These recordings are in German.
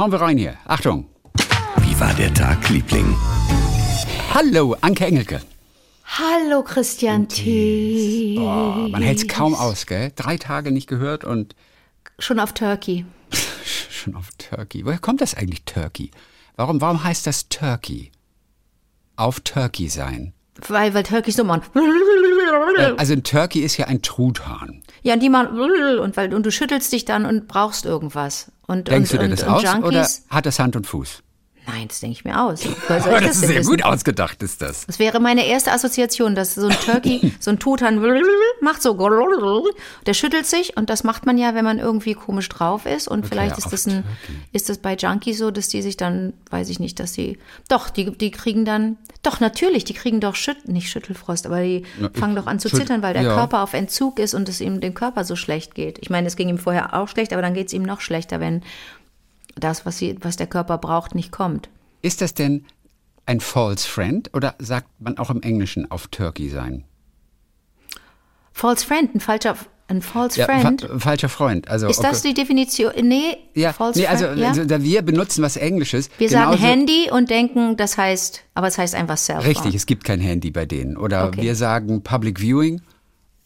Hauen wir rein hier. Achtung. Wie war der Tag, Liebling? Hallo, Anke Engelke. Hallo Christian T. Oh, man hält es kaum aus, gell? Drei Tage nicht gehört und Schon auf Turkey. schon auf Turkey. Woher kommt das eigentlich Turkey? Warum, warum heißt das Turkey? Auf Turkey sein. Weil, weil Turkey so machen. Äh, Also ein Turkey ist ja ein Truthahn. Ja, und die machen und weil und du schüttelst dich dann und brauchst irgendwas. Und, Denkst und, du dir das und aus Junkies? oder hat das Hand und Fuß? Nein, das denke ich mir aus. Woher soll ich das das ist sehr wissen? gut ausgedacht, ist das. Das wäre meine erste Assoziation, dass so ein Turkey, so ein Tutan macht so, der schüttelt sich und das macht man ja, wenn man irgendwie komisch drauf ist und vielleicht ist das ein, Turkey. ist das bei Junkies so, dass die sich dann, weiß ich nicht, dass die, doch, die, die kriegen dann, doch natürlich, die kriegen doch Schütt, nicht Schüttelfrost, aber die Na, fangen doch an zu Schütt- zittern, weil der ja. Körper auf Entzug ist und es ihm dem Körper so schlecht geht. Ich meine, es ging ihm vorher auch schlecht, aber dann geht es ihm noch schlechter, wenn das, was, sie, was der Körper braucht, nicht kommt. Ist das denn ein false friend oder sagt man auch im Englischen auf Turkey sein? False Friend, ein falscher, ein False Ja, Friend. fa falscher Freund. Also, Ist das okay. die Definition? Nee, ja, false nee, also, friend, also wir benutzen was Englisches. Wir sagen Handy und denken, das heißt, aber es heißt einfach Cellphone. Richtig, es gibt kein Handy bei denen. Oder Okay. wir sagen Public Viewing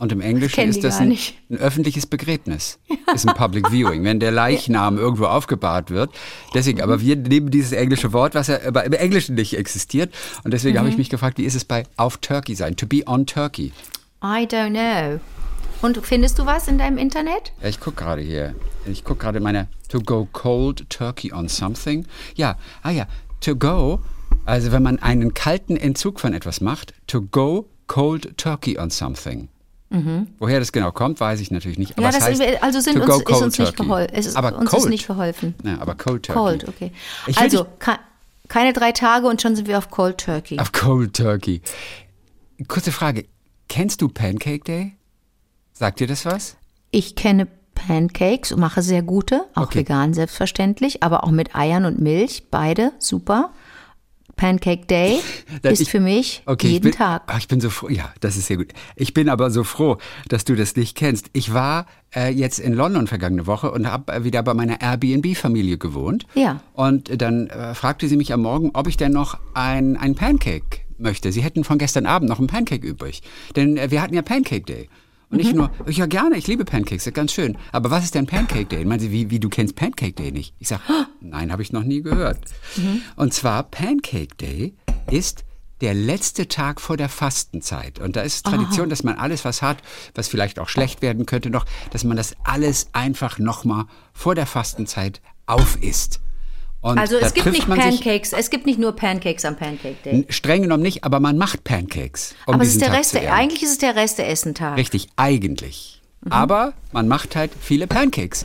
und im Englischen ist das ein, ein öffentliches Begräbnis. Ist ein Public Viewing, wenn der Leichnam irgendwo aufgebahrt wird. Deswegen, aber wir nehmen dieses englische Wort, was ja im Englischen nicht existiert. Und deswegen Mhm. habe ich mich gefragt, wie ist es bei auf Turkey sein? To be on Turkey. I don't know. Und findest du was in deinem Internet? Ja, ich gucke gerade hier. Ich gucke gerade meine To go cold turkey on something. Ja, ah ja, to go, also wenn man einen kalten Entzug von etwas macht, to go cold turkey on something. Woher das genau kommt, weiß ich natürlich nicht. Aber ja, es das heißt, ist, also sind uns, ist uns nicht geholfen. Es ist, aber uns cold. ist nicht geholfen. Ja, aber cold turkey. Cold, okay. Ich Also, ke keine drei Tage und schon sind wir auf Cold Turkey. Auf cold turkey. Kurze Frage. Kennst du Pancake Day? Sagt dir das was? Ich kenne Pancakes und mache sehr gute, auch Okay. vegan selbstverständlich, aber auch mit Eiern und Milch, beide super. Pancake Day ist ich- für mich Okay, jeden bin, Tag. Ah, ich bin so froh. Ja, das ist sehr gut. Ich bin aber so froh, dass du das nicht kennst. Ich war äh, jetzt in London vergangene Woche und habe äh, wieder bei meiner Airbnb-Familie gewohnt. Ja. Und dann äh, fragte sie mich am Morgen, ob ich denn noch ein, ein Pancake möchte. Sie hätten von gestern Abend noch einen Pancake übrig. Denn äh, wir hatten ja Pancake Day. Und Mhm. ich nur, ja gerne, ich liebe Pancakes, ganz schön. Aber was ist denn Pancake Day? Meinen Sie, wie, wie du kennst Pancake Day nicht? Ich sage, nein, habe ich noch nie gehört. Mhm. Und zwar Pancake Day ist der letzte Tag vor der Fastenzeit. Und da ist Tradition, dass man alles, was hat, was vielleicht auch schlecht werden könnte noch, dass man das alles einfach nochmal vor der Fastenzeit aufisst. Und Also es gibt nicht man sich- Pancakes, es gibt nicht nur Pancakes am Pancake Day. Streng genommen nicht, aber man macht Pancakes. Um Aber es ist der Tag Reste, eigentlich ist es der Reste-Essen-Tag. Richtig, eigentlich. Mhm. Aber man macht halt viele Pancakes.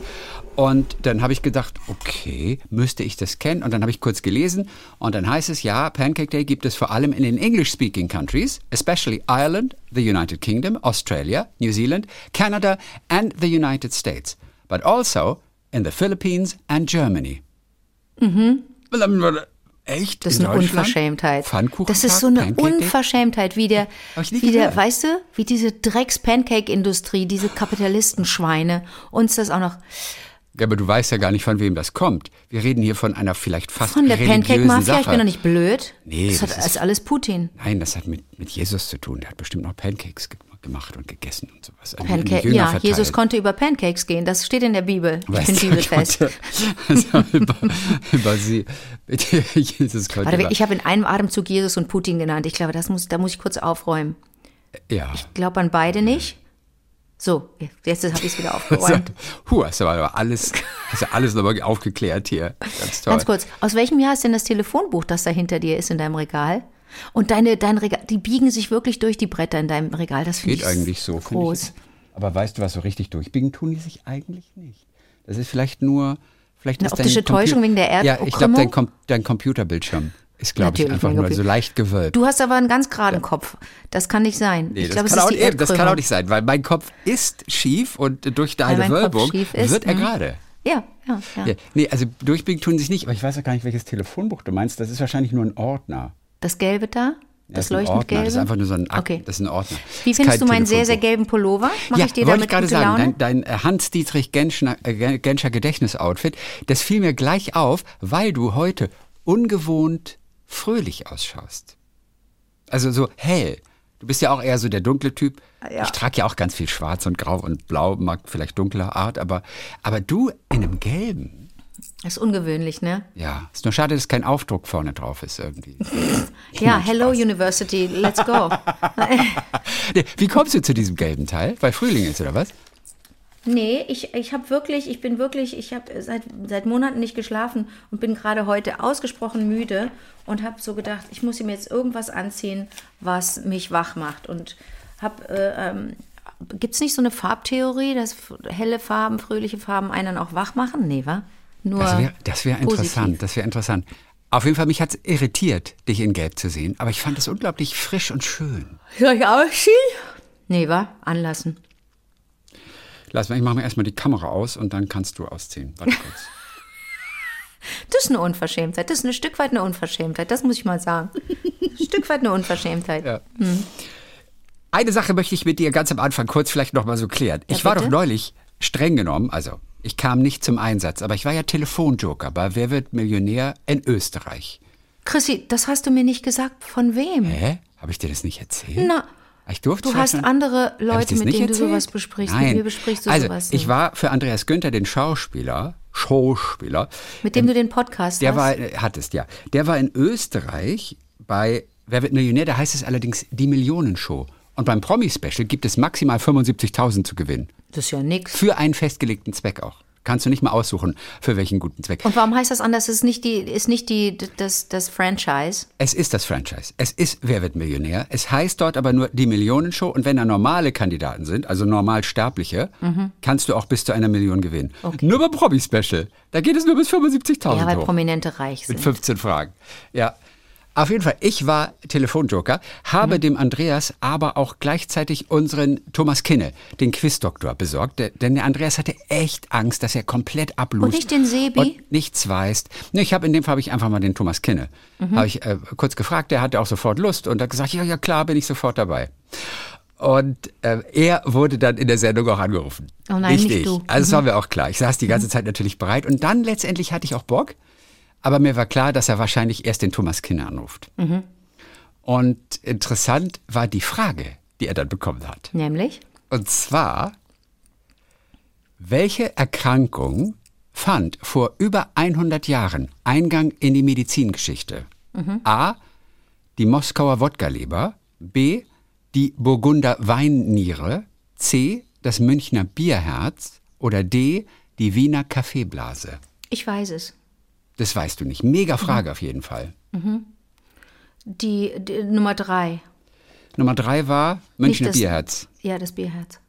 Und dann habe ich gedacht, okay, müsste ich das kennen? Und dann habe ich kurz gelesen und dann heißt es, ja, Pancake Day gibt es vor allem in den English-speaking countries, especially Ireland, the United Kingdom, Australia, New Zealand, Canada and the United States, but also in the Philippines and Germany. Echt? Mhm. Das ist In eine? Unverschämtheit. Das ist so eine Pancake? Unverschämtheit, wie der, wie der, gehört. weißt du, wie diese Drecks-Pancake-Industrie, diese Kapitalistenschweine, uns das auch noch Ja, aber du weißt ja gar nicht, von wem das kommt. Wir reden hier von einer vielleicht fast von der Pancake-Mafia. Ich bin doch nicht blöd. Nee, das, hat, das das ist- ist alles Putin. Nein, das hat mit, mit Jesus zu tun. Der hat bestimmt noch Pancakes ge gemacht und gegessen und sowas. die Pancake, ja, verteilt. Jesus konnte über Pancakes gehen. Das steht in der Bibel. Ich bin bibelfest. Also über, über sie. Jesus konnte Warte, über, ich habe in einem Atemzug Jesus und Putin genannt. Ich glaube, das muss, da muss ich kurz aufräumen. ja. Ich glaube an beide nicht. So, jetzt habe ich es wieder aufgeräumt. Huh, hast du aber alles, hast du alles nochmal aufgeklärt hier. Ganz toll. Ganz kurz, aus welchem Jahr ist denn das Telefonbuch, das da hinter dir ist in deinem Regal? Und deine, dein Regal, die biegen sich wirklich durch die Bretter in deinem Regal. Das finde Geht ich eigentlich so. groß. Ich. Aber weißt du, was so richtig durchbiegen tun die sich eigentlich nicht. Das ist vielleicht nur. Vielleicht Eine optische Täuschung wegen der Ja, ich glaube, dein? Com dein Computerbildschirm ist, glaube ich, einfach nur so leicht gewölbt. Du hast aber einen ganz geraden Kopf. Das kann nicht sein. Nee, ich das, glaube, es kann ist auch, die eben, das kann auch nicht sein, weil mein Kopf ist schief und durch deine Wölbung ist, wird er mhm. gerade. Ja, ja, ja. Ja, nee, also durchbiegen tun sie sich nicht, aber ich weiß auch gar nicht, welches Telefonbuch du meinst. Das ist wahrscheinlich nur ein Ordner. Das Gelbe da? Das ein leuchtend Ordner. Das ist gelbe? einfach nur so ein Akt, Okay. das ist ein Ordner. Wie findest du meinen sehr, sehr gelben Pullover? Mache ja, ich dir wollte damit ich gerade sagen, dein, dein äh, Hans-Dietrich Genschner, äh, Gen- Genscher Gedächtnisoutfit, das fiel mir gleich auf, weil du heute ungewohnt fröhlich ausschaust. Also so hell. Du bist ja auch eher so der dunkle Typ. Ja. Ich trage ja auch ganz viel Schwarz und Grau und Blau, mag vielleicht dunkler Art, aber, aber du in einem Gelben. Das ist ungewöhnlich, ne? Ja, ist nur schade, dass kein Aufdruck vorne drauf ist irgendwie. Ja, hello University, let's go. Wie kommst du zu diesem gelben Teil? Weil Frühling ist, oder was? Nee, ich, ich habe wirklich, ich bin wirklich, ich habe seit, seit Monaten nicht geschlafen und bin gerade heute ausgesprochen müde und habe so gedacht, ich muss ihm jetzt irgendwas anziehen, was mich wach macht. Und habe, äh, ähm, gibt es nicht so eine Farbtheorie, dass helle Farben, fröhliche Farben einen auch wach machen? Nee, wa? Nur Das wäre das wär interessant, das wäre interessant. Auf jeden Fall, mich hat es irritiert, dich in Gelb zu sehen, aber ich fand es unglaublich frisch und schön. Soll ich ausziehen? Nee, wa? Anlassen. Lass mal, ich mache mir erstmal die Kamera aus und dann kannst du ausziehen. Warte kurz. Das ist eine Unverschämtheit. Das ist ein Stück weit eine Unverschämtheit. Das muss ich mal sagen. Ein Stück weit eine Unverschämtheit. Ja. Eine Sache möchte ich mit dir ganz am Anfang kurz vielleicht noch mal so klären. Ja, ich war bitte? doch neulich streng genommen, also ich kam nicht zum Einsatz, aber ich war ja Telefonjoker bei Wer wird Millionär in Österreich. Chrissy, das hast du mir nicht gesagt. Von wem? Hä? Habe ich dir das nicht erzählt? Na, Ich durfte du hast andere ich Leute, mit denen du erzählt? sowas besprichst. Nein. Mit mir besprichst du also, sowas ich nicht. war für Andreas Günther, den Schauspieler, Schauspieler, mit dem du den Podcast der hast. war, äh, hattest, ja. Der war in Österreich bei Wer wird Millionär, da heißt es allerdings die Millionenshow. Und beim Promi-Special gibt es maximal 75.000 zu gewinnen. das ist ja nix. Für einen festgelegten Zweck auch. Kannst du nicht mal aussuchen, für welchen guten Zweck. Und warum heißt das anders? Es ist nicht die, ist nicht die, das, das Franchise. Es ist das Franchise. Es ist Wer wird Millionär. Es heißt dort aber nur die Millionenshow. Und wenn da normale Kandidaten sind, also Normalsterbliche, kannst du auch bis zu einer Million gewinnen. Nur beim Promi-Special. Da geht es nur bis 75.000 Ja, weil hoch. Prominente reich Mit sind. 15 Fragen. Ja. Auf jeden Fall, ich war Telefonjoker, habe Mhm. dem Andreas aber auch gleichzeitig unseren Thomas Kinne, den Quizdoktor, besorgt. Denn der Andreas hatte echt Angst, dass er komplett ablust. Und nicht den Sebi? Und nichts weiß. Nee, ich habe in dem Fall habe ich einfach mal den Thomas Kinne. Mhm. Habe ich äh, kurz gefragt, der hatte auch sofort Lust und hat gesagt, ja, ja klar, bin ich sofort dabei. Und äh, er wurde dann in der Sendung auch angerufen. Oh nein, nicht ich. du. Mhm. Also das war mir auch klar. Ich saß die ganze Zeit natürlich bereit. Und dann letztendlich hatte ich auch Bock. Aber mir war klar, dass er wahrscheinlich erst den Thomas Kinner anruft. Mhm. Und interessant war die Frage, die er dann bekommen hat. Nämlich? Und zwar, welche Erkrankung fand vor über 100 Jahren Eingang in die Medizingeschichte? A. Die Moskauer Wodka-Leber. B. Die Burgunder Weinniere. C. Das Münchner Bierherz. Oder D. Die Wiener Kaffeeblase. Ich weiß es. Das weißt du nicht. Mega Frage auf jeden Fall. Die, die Nummer drei. Nummer drei war Münchner das- Bierherz. Ja, das Bierherz.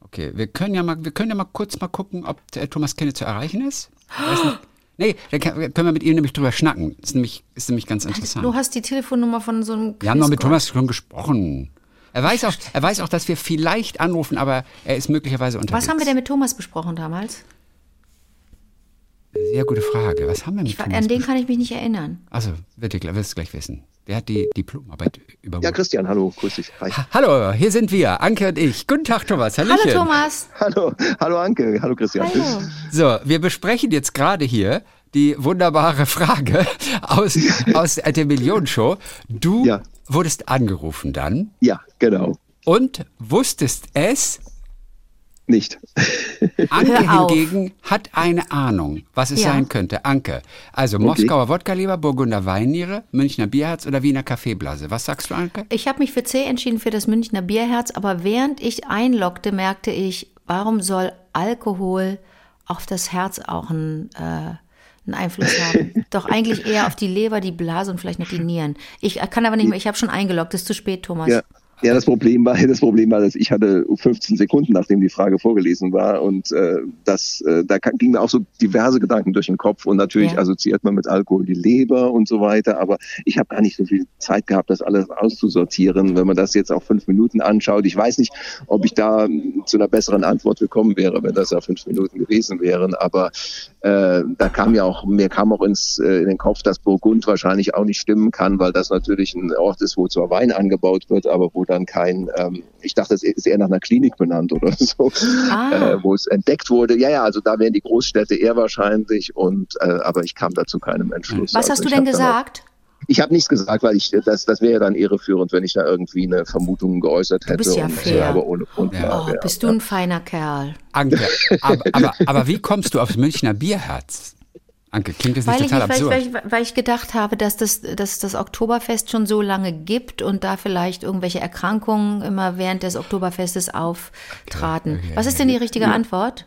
Okay, wir können ja mal, wir können ja mal kurz mal gucken, ob der Thomas Kenne zu erreichen ist. Nicht. Nee, da können wir mit ihm nämlich drüber schnacken. Ist nämlich, ist nämlich ganz interessant. Du hast die Telefonnummer von so einem Wir haben noch mit. Thomas schon gesprochen. Er weiß, auch, er weiß auch, dass wir vielleicht anrufen, aber er ist möglicherweise unterwegs. Was haben wir denn mit Thomas besprochen damals? Sehr gute Frage. Was haben wir mit Ich, Thomas an den kann ich mich nicht erinnern. Also, wird ihr, wirst du gleich wissen. Der hat die Diplomarbeit übernommen. Ja, Christian, hallo, grüß dich. Hi. Ha- Hallo, hier sind wir, Anke und ich. Guten Tag, Thomas. Hallöchen. Hallo Thomas. Hallo, hallo Anke, hallo Christian. Hallo. So, wir besprechen jetzt gerade hier die wunderbare Frage aus, aus der Millionenshow. Du Ja. wurdest angerufen dann Ja, genau. und wusstest es. Nicht. Anke hingegen hat eine Ahnung, was es Ja. sein könnte. Anke, also Moskauer Wodka-Leber, Burgunder Weinniere, Münchner Bierherz oder Wiener Kaffeeblase. Was sagst du, Anke? Ich habe mich für C entschieden für das Münchner Bierherz, aber während ich einloggte, merkte ich, warum soll Alkohol auf das Herz auch einen, äh, einen Einfluss haben? Doch eigentlich eher auf die Leber, die Blase und vielleicht noch die Nieren. Ich kann aber nicht mehr, ich habe schon eingeloggt, ist zu spät, Thomas. Ja. Ja, das Problem war, das Problem war, dass ich hatte 15 Sekunden, nachdem die Frage vorgelesen war und äh, das, äh, da ging mir auch so diverse Gedanken durch den Kopf und natürlich Ja. assoziiert man mit Alkohol die Leber und so weiter, aber ich habe gar nicht so viel Zeit gehabt, das alles auszusortieren. Wenn man das jetzt auf fünf Minuten anschaut, ich weiß nicht, ob ich da mm, zu einer besseren Antwort gekommen wäre, wenn das ja fünf Minuten gewesen wären, aber äh, da kam ja auch, mir kam auch ins, äh, in den Kopf, dass Burgund wahrscheinlich auch nicht stimmen kann, weil das natürlich ein Ort ist, wo zwar Wein angebaut wird, aber wo dann kein, ähm, ich dachte, es ist eher nach einer Klinik benannt oder so, Ah. äh, wo es entdeckt wurde. Ja, ja, also da wären die Großstädte eher wahrscheinlich und äh, aber ich kam dazu keinem Entschluss. Was also hast du denn gesagt? Ich habe nichts gesagt, weil ich das, das wäre ja dann irreführend, wenn ich da irgendwie eine Vermutung geäußert hätte. bist ja und, fair. aber ohne Grundlage. Oh, ja. bist du ein feiner Kerl. Anke, aber, aber, aber wie kommst du aufs Münchner Bierherz? Anke, klingt das nicht Weil ich, total weil, ich, absurd? weil, ich, weil ich gedacht habe, dass das, dass das Oktoberfest schon so lange gibt und da vielleicht irgendwelche Erkrankungen immer während des Oktoberfestes auftraten. Was ist denn die richtige Antwort?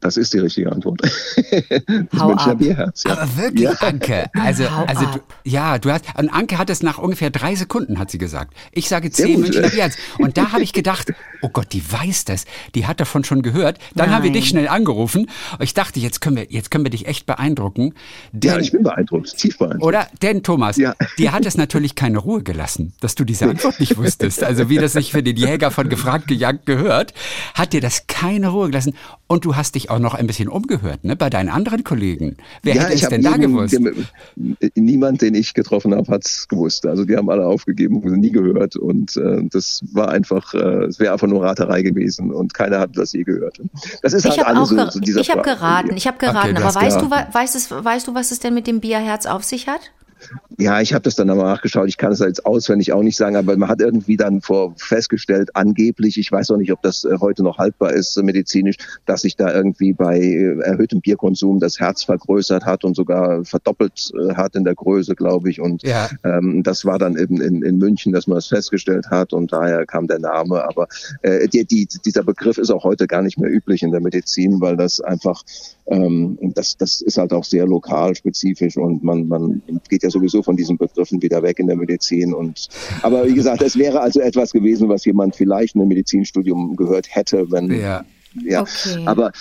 Das ist die richtige Antwort. das Hau Münchner ab. Bierherz. Ja. Aber wirklich, Ja. Anke. Also, Hau also du, ja, du hast, und Anke hat es nach ungefähr drei Sekunden, hat sie gesagt. Ich sage zehn. Münchner Bierherz. Und da habe ich gedacht, oh Gott, die weiß das. Die hat davon schon gehört. Dann haben wir dich Nein. schnell angerufen. Ich dachte, jetzt können wir, jetzt können wir dich echt beeindrucken. ja, Denn, ich bin beeindruckt, tief beeindruckt. oder? Denn, Thomas, Ja. dir hat es natürlich keine Ruhe gelassen, dass du diese Antwort nicht wusstest. Also wie das sich für den Jäger von gefragt gejagt gehört, hat dir das keine Ruhe gelassen. Und du hast dich auch noch ein bisschen umgehört, ne? Bei deinen anderen Kollegen. Wer hätte es denn da jeden- gewusst? dem- Niemand, den ich getroffen habe, hat es gewusst. Also die haben alle aufgegeben, haben nie gehört. Und äh, das war einfach, äh, es wäre einfach nur Raterei gewesen und keiner hat das je gehört. Das ist Ich halt habe alles auch so, so dieser ich hab Frage. geraten, ich habe geraten. du aber weißt du, geraten. wa- weißt, es, weißt du, was es denn mit dem Bierherz auf sich hat? Ja, ich habe das dann aber nachgeschaut. Ich kann es jetzt auswendig auch nicht sagen, aber man hat irgendwie dann vor festgestellt, angeblich, ich weiß auch nicht, ob das äh, heute noch haltbar ist äh, medizinisch, dass sich da irgendwie bei äh, erhöhtem Bierkonsum das Herz vergrößert hat und sogar verdoppelt hat in der Größe, glaube ich. Und Ja. ähm, das war dann eben in, in München, dass man das festgestellt hat und daher kam der Name. Aber äh, die, die, dieser Begriff ist auch heute gar nicht mehr üblich in der Medizin, weil das einfach, ähm, das, das ist halt auch sehr lokal spezifisch und man, man geht ja sowieso von diesen Begriffen wieder weg in der Medizin. Und aber wie gesagt, es wäre also etwas gewesen, was jemand vielleicht in einem Medizinstudium gehört hätte, wenn Ja. ja, Okay. aber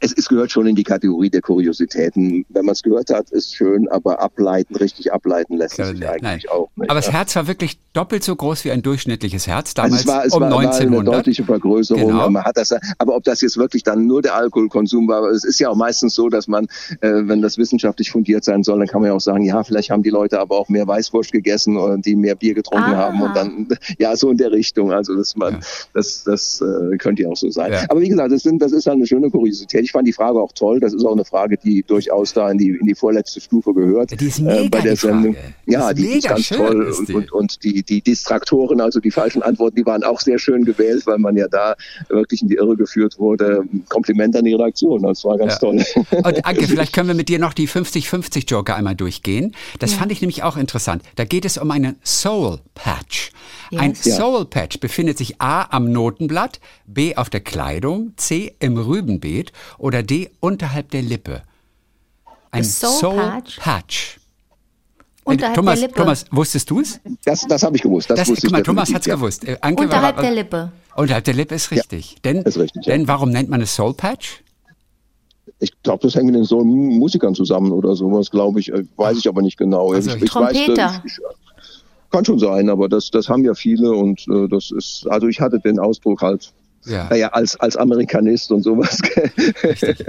es, es gehört schon in die Kategorie der Kuriositäten. Wenn man es gehört hat, ist schön, aber ableiten, richtig ableiten lässt es sich Nein. eigentlich auch nicht. Aber das. Herz war wirklich doppelt so groß wie ein durchschnittliches Herz Also damals es war, es um war, war eine 1900. deutliche Vergrößerung. Genau. Aber, man hat das, aber ob das jetzt wirklich dann nur der Alkoholkonsum war, aber es ist ja auch meistens so, dass man, äh, wenn das wissenschaftlich fundiert sein soll, dann kann man ja auch sagen, ja, vielleicht haben die Leute aber auch mehr Weißwurst gegessen oder die mehr Bier getrunken Ah. haben und dann, ja, so in der Richtung. Also dass man, Ja. das, das äh, könnte ja auch so sein. Ja. Aber wie gesagt, das, sind, das ist halt eine schöne Kuriosität. Ich fand die Frage auch toll. Das ist auch eine Frage, die durchaus da in die, in die vorletzte Stufe gehört. Ja, die ist mega, äh, bei der die Frage. Sendung. Die Ja, ist die, ist mega ganz toll ist und, die. und, und die, die Distraktoren, also die falschen Antworten, die waren auch sehr schön gewählt, weil man ja da wirklich in die Irre geführt wurde. Kompliment an die Redaktion, das war ganz Ja. toll. Und Anke, vielleicht können wir mit dir noch die 50-50 Joker einmal durchgehen. Das fand ich nämlich auch interessant. Da geht es um einen Soul Patch. Ein Ja. Soul Patch befindet sich A am Notenblatt, B auf der Kleidung, C im Rübenbeet oder D unterhalb der Lippe. Ein Soul Soul, Patch? Patch. Unterhalb Thomas, der Lippe. Thomas, wusstest du es? Das, das habe ich gewusst. Das, Das, wusste guck mal, ich Thomas hat es ja. gewusst. Äh, Anke Unterhalb war, der Lippe. Unterhalb der Lippe ist richtig. denn, ist richtig, ja. denn warum nennt man es Soul Patch? Ich glaube, das hängt mit den so Musikern zusammen oder sowas, glaube ich. Äh, Weiß ich aber nicht genau. Also ich, ich Trompeter. Weiß, ich, kann schon sein, aber das, das haben ja viele und äh, das ist, also ich hatte den Ausdruck halt, Ja. naja, als, als Amerikanist und sowas.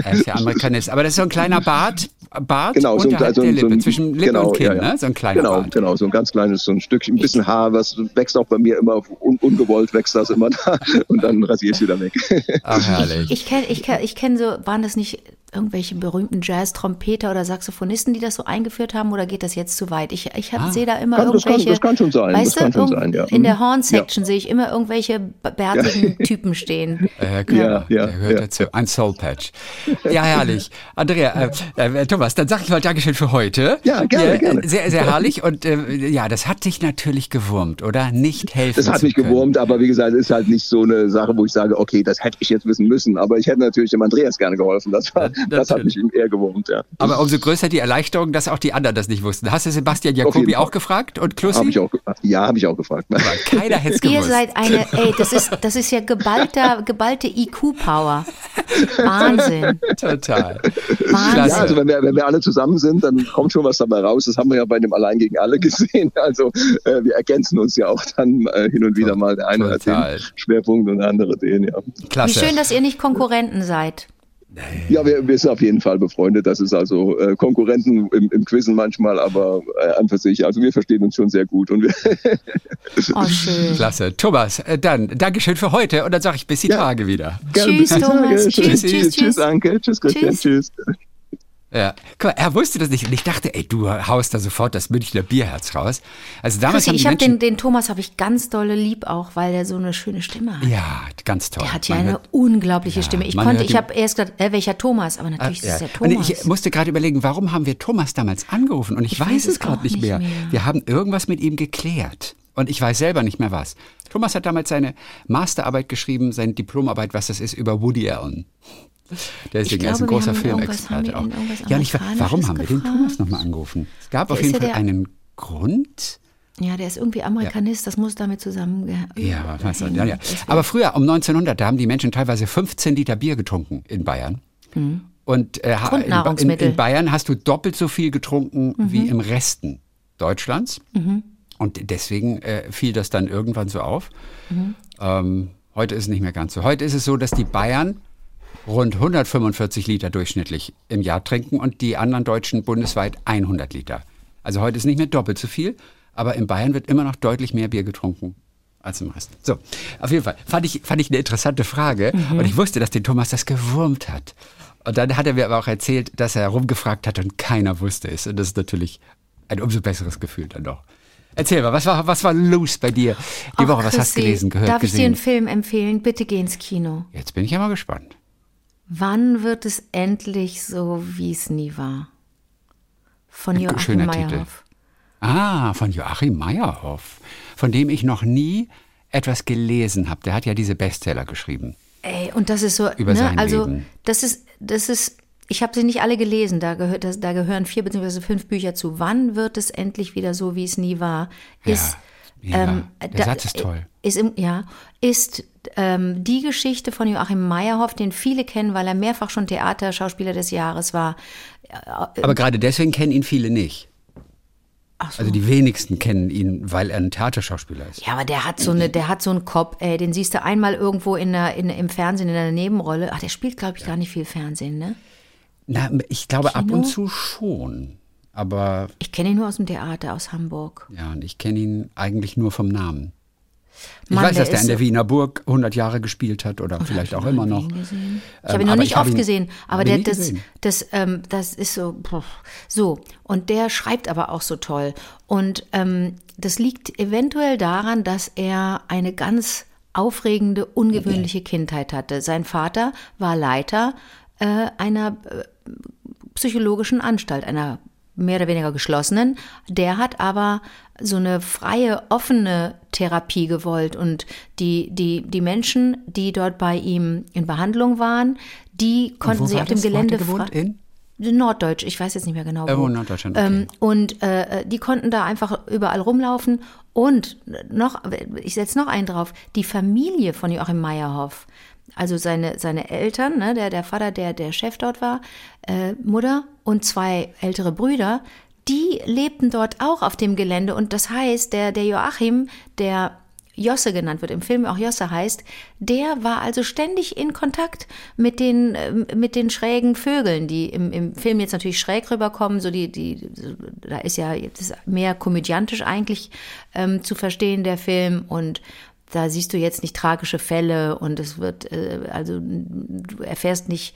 Er ist ja Amerikanist. Aber das ist so ein kleiner Bart, Bart Genau, so ein, der Lippe, so ein, zwischen Lippe genau, und Kinn, ja, ja. ne? So ein kleiner genau, Bart. Genau, so ein ganz kleines, so ein Stückchen, ein bisschen Haar, was wächst auch bei mir immer, un, ungewollt wächst das immer da und dann rasiere ich wieder weg. Ach, herrlich. Ich kenne ich kenn, ich kenn so, waren das nicht irgendwelche berühmten Jazz-Trompeter oder Saxophonisten, die das so eingeführt haben, oder geht das jetzt zu weit? Ich, ich Ah. sehe da immer Kann- das kann- irgendwelche. das kann schon sein, Weißt das du, kann schon irgend- sein, ja. In der Mhm. Horn-Section sehe ich immer irgendwelche bärtigen Typen stehen. Äh, Ja, ja, der gehört ja, dazu. Ein Soul Patch. Ja, herrlich. Andrea, äh, äh, Thomas, dann sag ich mal Dankeschön für heute. Ja, gerne, gerne. Sehr, sehr herrlich. Und äh, ja, das hat dich natürlich gewurmt, oder? Nicht helfen Das hat zu mich können. gewurmt, aber wie gesagt, es ist halt nicht so eine Sache, wo ich sage, okay, das hätte ich jetzt wissen müssen. Aber ich hätte natürlich dem Andreas gerne geholfen. Das war, das hat mich ihm eher gewurmt, ja. Aber umso größer die Erleichterung, dass auch die anderen das nicht wussten. Hast du Sebastian Jacobi auch gefragt und Klussi? Hab ich auch, ja, habe ich auch gefragt. Aber keiner hätte es gewusst. Ihr seid eine, ey, das ist, das ist ja geballter, geballte IQ-Power. Wahnsinn. Total. Wahnsinn. Ja, also wenn wir, wenn wir alle zusammen sind, dann kommt schon was dabei raus. Das haben wir ja bei dem Allein gegen alle gesehen. Also äh, wir ergänzen uns ja auch dann äh, hin und wieder mal. Der eine Total. hat den Schwerpunkt und der andere den, ja. Klasse. Wie schön, dass ihr nicht Konkurrenten seid. Ja, wir, wir sind auf jeden Fall befreundet. Das ist also äh, Konkurrenten im, im Quizzen manchmal, aber äh, an für sich. Also wir verstehen uns schon sehr gut. Und wir Oh, schön. Klasse. Thomas, äh, dann Dankeschön für heute und dann sage ich bis die Ja. Tage wieder. Gerne Tschüss, bis die Thomas. Tage. Tschüss, Tschüss, tschüss, tschüss. Anke. Tschüss, Christian. Tschüss. Tschüss. Ja. Guck mal, er wusste das nicht und ich dachte, ey, du haust da sofort das Münchner Bierherz raus. Also damals Chrissy, haben ich habe den, den Thomas habe ich ganz dolle lieb auch, weil der so eine schöne Stimme hat. ja, ganz toll. Der hat ja Man eine hört- unglaubliche Stimme. Ich konnte, ich habe erst gedacht, äh, welcher Thomas? Aber natürlich Ja. ist es der Und Thomas. ich musste gerade überlegen, warum haben wir Thomas damals angerufen? Und ich, Ich weiß, weiß es gerade nicht mehr. mehr. Wir haben irgendwas mit ihm geklärt. Und ich weiß selber nicht mehr was. Thomas hat damals seine Masterarbeit geschrieben, seine Diplomarbeit, was das ist, über Woody Allen. Deswegen, er ist ein glaube, großer Filmexperte auch. Ja, und ich, wa- warum haben wir den gefragt? Thomas nochmal angerufen? Es gab Der auf jeden ja Fall einen Grund. ja, der ist irgendwie Amerikanist, das muss damit zusammen. Ja, was, ja, ja. Aber früher, um 1900, da haben die Menschen teilweise 15 Liter Bier getrunken in Bayern. Und äh, in, in, Bayern hast du doppelt so viel getrunken wie im Resten Deutschlands. Und deswegen äh, fiel das dann irgendwann so auf. Ähm, heute ist es nicht mehr ganz so. Heute ist es so, dass die Bayern rund 145 Liter durchschnittlich im Jahr trinken und die anderen Deutschen bundesweit 100 Liter. Also heute ist nicht mehr doppelt so viel, aber in Bayern wird immer noch deutlich mehr Bier getrunken als im Rest. So, auf jeden Fall fand ich, fand ich eine interessante Frage und ich wusste, dass den Thomas das gewurmt hat. Und dann hat er mir aber auch erzählt, dass er rumgefragt hat und keiner wusste es. Und das ist natürlich ein umso besseres Gefühl dann doch. Erzähl mal, was war, was war los bei dir die Ach, Woche? Was hast du gelesen, gehört, Darf ich dir einen Film empfehlen? Bitte geh ins Kino. Jetzt bin ich ja mal gespannt. Wann wird es endlich so, wie es nie war? Von Ein Joachim. Meyerhoff. Ah, von Joachim Meyerhoff, von dem ich noch nie etwas gelesen habe. Der hat ja diese Bestseller geschrieben. Ey, und das ist so, Über ne, sein also Leben. das ist, das ist, ich habe sie nicht alle gelesen, da, gehört, das, da gehören vier bzw. fünf Bücher zu. Wann wird es endlich wieder so, wie es nie war? Ist, Ja, ähm, Der da- Satz ist toll. Ist im, ja, ist ähm, die Geschichte von Joachim Meyerhoff, den viele kennen, weil er mehrfach schon Theaterschauspieler des Jahres war. Aber gerade deswegen kennen ihn viele nicht. So. Also die wenigsten kennen ihn, weil er ein Theaterschauspieler ist. Ja, aber der hat so eine, der hat so einen Kopf, ey, den siehst du einmal irgendwo in der, in, im Fernsehen in einer Nebenrolle. Ach, der spielt, glaube ich, gar nicht viel Fernsehen, ne? Na, ich glaube ab Kino? und zu schon. Aber Ich kenne ihn nur aus dem Theater, aus Hamburg. ja, und ich kenne ihn eigentlich nur vom Namen. Ich Mann, weiß, der dass der in der Wiener Burg 100 Jahre gespielt hat oder vielleicht auch immer noch. Ich habe Ähm, ihn noch nicht ich oft ihn- gesehen, aber der, das, gesehen. das, ähm, das ist so, so. Und der schreibt aber auch so toll. Und ähm, das liegt eventuell daran, dass er eine ganz aufregende, ungewöhnliche Kindheit hatte. Sein Vater war Leiter äh, einer äh, psychologischen Anstalt, einer mehr oder weniger geschlossenen. Der hat aber so eine freie, offene Therapie gewollt und die, die, die Menschen, die dort bei ihm in Behandlung waren, die konnten Wo sich auf dem? Wo Gelände In? Norddeutsch, ich weiß jetzt nicht mehr genau. Irgendwo wo. in Norddeutschland, okay. Ähm, und äh, die konnten da einfach überall rumlaufen. Und noch, ich setze noch einen drauf, die Familie von Joachim Meyerhoff, also seine, seine Eltern, ne, der, der Vater, der der Chef dort war, äh, Mutter und zwei ältere Brüder, die lebten dort auch auf dem Gelände. Und das heißt, der, der Joachim, der Josse genannt wird, im Film auch Josse heißt, der war also ständig in Kontakt mit den, ähm, mit den schrägen Vögeln, die im, im Film jetzt natürlich schräg rüberkommen, so die, die, da ist ja ist mehr komödiantisch eigentlich ähm, zu verstehen, der Film, und da siehst du jetzt nicht tragische Fälle und es wird, äh, also du erfährst nicht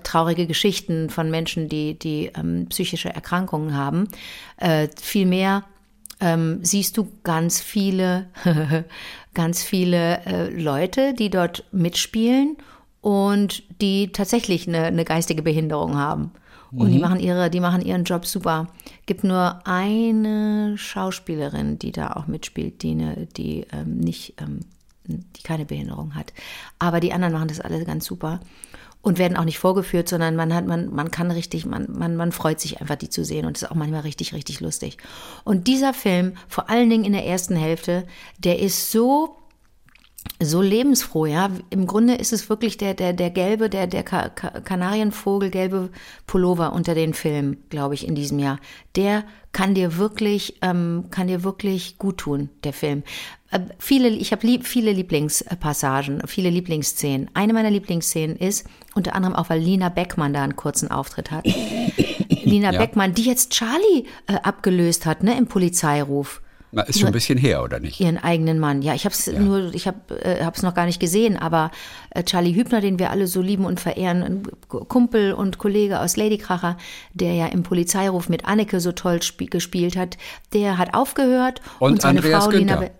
traurige Geschichten von Menschen, die, die ähm, psychische Erkrankungen haben. Äh, Vielmehr ähm, siehst du ganz viele, ganz viele äh, Leute, die dort mitspielen und die tatsächlich eine, eine geistige Behinderung haben. Und die machen ihre, die machen ihren Job super. Gibt nur eine Schauspielerin, die da auch mitspielt, die eine, die ähm, nicht, ähm, die keine Behinderung hat. Aber die anderen machen das alle ganz super. Und werden auch nicht vorgeführt, sondern man hat, man, man kann richtig, man, man, man freut sich einfach, die zu sehen und ist auch manchmal richtig, richtig lustig. Und dieser Film, vor allen Dingen in der ersten Hälfte, der ist so so lebensfroh, ja. Im Grunde ist es wirklich der, der, der gelbe, der, der Kanarienvogel, gelbe Pullover unter den Filmen, glaube ich, in diesem Jahr. Der kann dir wirklich, ähm, kann dir wirklich gut tun, der Film. Äh, viele, ich habe lieb, viele Lieblingspassagen, viele Lieblingsszenen. Eine meiner Lieblingsszenen ist, unter anderem auch, weil Lina Beckmann da einen kurzen Auftritt hat. Lina ja. Beckmann, die jetzt Charlie äh, abgelöst hat, ne, im Polizeiruf. Ist schon ein bisschen her, oder nicht? Ihren eigenen Mann. Ja, ich habe es ja. nur, ich habe es äh, noch gar nicht gesehen, aber äh, Charlie Hübner, den wir alle so lieben und verehren, ein Kumpel und Kollege aus Ladykracher, der ja im Polizeiruf mit Anneke so toll gespielt hat, der hat aufgehört und, und seine Andreas Frau Günther. Lina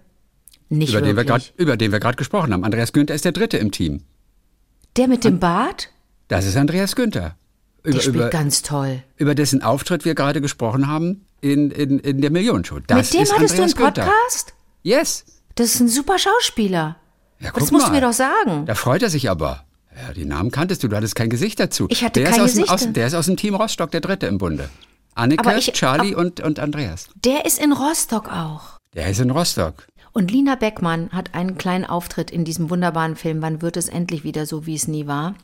nicht über, wirklich. den wir grad, über den wir gerade gesprochen haben. Andreas Günther ist der Dritte im Team. Der mit dem Bart? Das ist Andreas Günther. Über, der spielt über, ganz toll. Über dessen Auftritt wir gerade gesprochen haben in, in, in der Millionenshow. Das mit dem hattest Andreas du einen Podcast? Günther. Yes. Das ist ein super Schauspieler. Ja, das musst mal. du mir doch sagen. Da freut er sich aber. Ja, die Namen kanntest du, du hattest kein Gesicht dazu. Ich hatte der kein Gesicht. Aus, der ist aus dem Team Rostock, der Dritte im Bunde. Anneke, ich, Charlie und, und Andreas. Der ist in Rostock auch. Der ist in Rostock. Und Lina Beckmann hat einen kleinen Auftritt in diesem wunderbaren Film Wann wird es endlich wieder so, wie es nie war?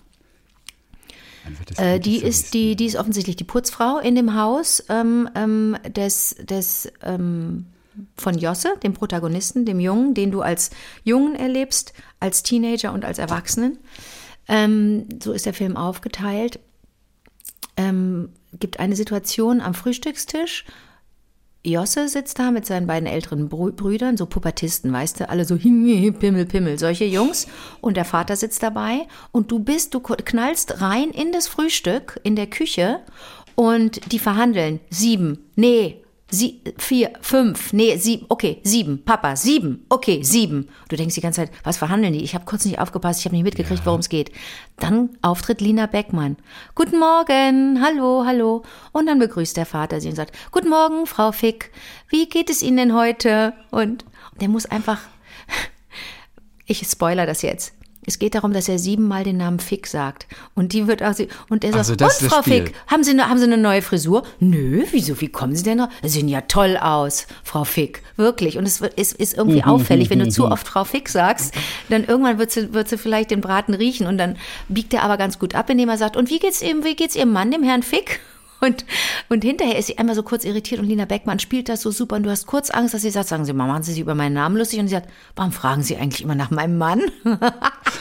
Äh, die ist die, die ist offensichtlich die Putzfrau in dem Haus ähm, ähm, des, des ähm, von Josse, dem Protagonisten, dem Jungen, den du als Jungen erlebst, als Teenager und als Erwachsenen. Ähm, so ist der Film aufgeteilt. Ähm, gibt eine Situation am Frühstückstisch, Josse sitzt da mit seinen beiden älteren Brüdern, so Pubertisten, weißt du, alle so Pimmel, Pimmel, solche Jungs. Und der Vater sitzt dabei und du bist, du knallst rein in das Frühstück in der Küche und die verhandeln. Sieben, nee, Sie, vier, fünf, nee, sieben, okay, sieben, Papa, sieben, okay, sieben. Du denkst die ganze Zeit, was verhandeln die? Ich habe kurz nicht aufgepasst, ich habe nicht mitgekriegt, ja. worum es geht. Dann Auftritt Lina Beckmann. Guten Morgen, hallo, hallo. Und dann begrüßt der Vater sie und sagt, Guten Morgen, Frau Fick, wie geht es Ihnen denn heute? Und der muss einfach, ich spoiler das jetzt. Es geht darum, dass er siebenmal den Namen Fick sagt. Und die wird auch, und er sagt, also und Frau Fick, haben Sie, eine, haben Sie eine neue Frisur? Nö, wieso, wie kommen Sie denn noch? Sie sehen ja toll aus, Frau Fick. Wirklich. Und es ist, ist irgendwie auffällig, wenn du zu oft Frau Fick sagst, dann irgendwann wird sie, wird sie vielleicht den Braten riechen und dann biegt er aber ganz gut ab, indem er sagt, und wie geht's ihm, wie geht's Ihrem Mann, dem Herrn Fick? Und, und hinterher ist sie einmal so kurz irritiert und Lina Beckmann spielt das so super und du hast kurz Angst, dass sie sagt, sagen Sie mal, machen Sie sich über meinen Namen lustig? Und sie sagt, warum fragen Sie eigentlich immer nach meinem Mann?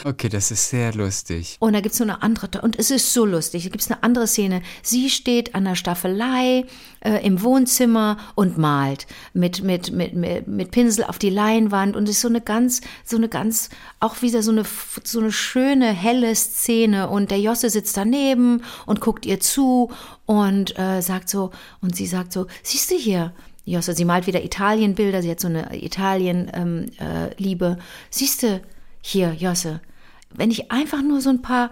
okay, das ist sehr lustig. Und da gibt es so eine andere, und es ist so lustig, da gibt es eine andere Szene. Sie steht an der Staffelei äh, im Wohnzimmer und malt mit, mit, mit, mit, mit Pinsel auf die Leinwand und ist so eine ganz, so eine ganz, auch wieder so eine, so eine schöne, helle Szene und der Josse sitzt daneben und guckt ihr zu und äh, sagt so, und sie sagt so, siehst du hier, Jossa, sie malt wieder Italienbilder, sie hat so eine Italien-Liebe. Ähm, äh, siehst du hier, Josse, wenn ich einfach nur so ein paar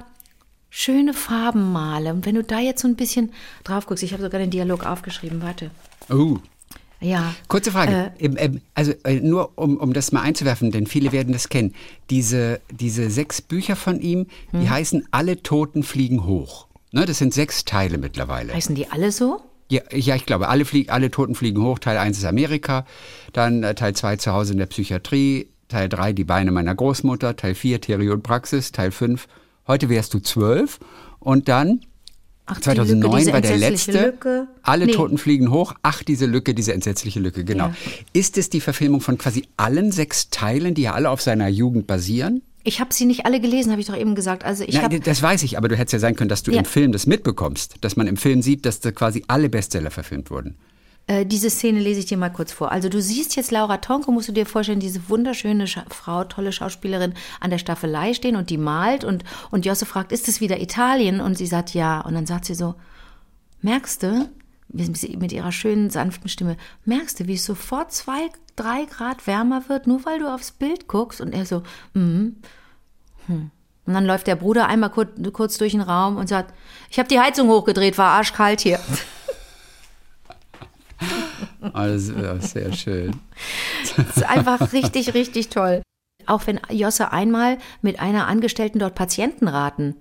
schöne Farben male und wenn du da jetzt so ein bisschen drauf guckst, ich habe sogar den Dialog aufgeschrieben, warte. Oh. Ja. Kurze Frage. Äh, also äh, nur um, um das mal einzuwerfen, denn viele werden das kennen. Diese, diese sechs Bücher von ihm, hm. die heißen Alle Toten fliegen hoch. Ne, das sind sechs Teile mittlerweile. Heißen die alle so? Ja, ja ich glaube, alle, flieg, alle Toten fliegen hoch. Teil 1 ist Amerika, dann äh, Teil 2 zu Hause in der Psychiatrie, Teil 3 die Beine meiner Großmutter, Teil 4 Theorie und Praxis, Teil 5 heute wärst du zwölf und dann Ach, 2009 Lücke, war der letzte. Lücke. Alle nee. Toten fliegen hoch. Ach, diese Lücke, diese entsetzliche Lücke, genau. Ja. Ist es die Verfilmung von quasi allen sechs Teilen, die ja alle auf seiner Jugend basieren? Ich habe sie nicht alle gelesen, habe ich doch eben gesagt. Also ich Nein, das weiß ich, aber du hättest ja sein können, dass du ja. im Film das mitbekommst, dass man im Film sieht, dass da quasi alle Bestseller verfilmt wurden. Äh, diese Szene lese ich dir mal kurz vor. Also du siehst jetzt Laura Tonko, musst du dir vorstellen, diese wunderschöne Scha Frau, tolle Schauspielerin an der Staffelei stehen und die malt und, und Josse fragt, ist es wieder Italien? Und sie sagt ja. Und dann sagt sie so, merkst du, mit ihrer schönen, sanften Stimme, merkst du, wie es sofort zwei, drei Grad wärmer wird, nur weil du aufs Bild guckst? Und er so, mhm. Hm. Und dann läuft der Bruder einmal kurz, kurz durch den Raum und sagt, ich habe die Heizung hochgedreht, war arschkalt hier. Alles ja, sehr schön. Das ist einfach richtig, richtig toll. Auch wenn Josse einmal mit einer Angestellten dort Patienten raten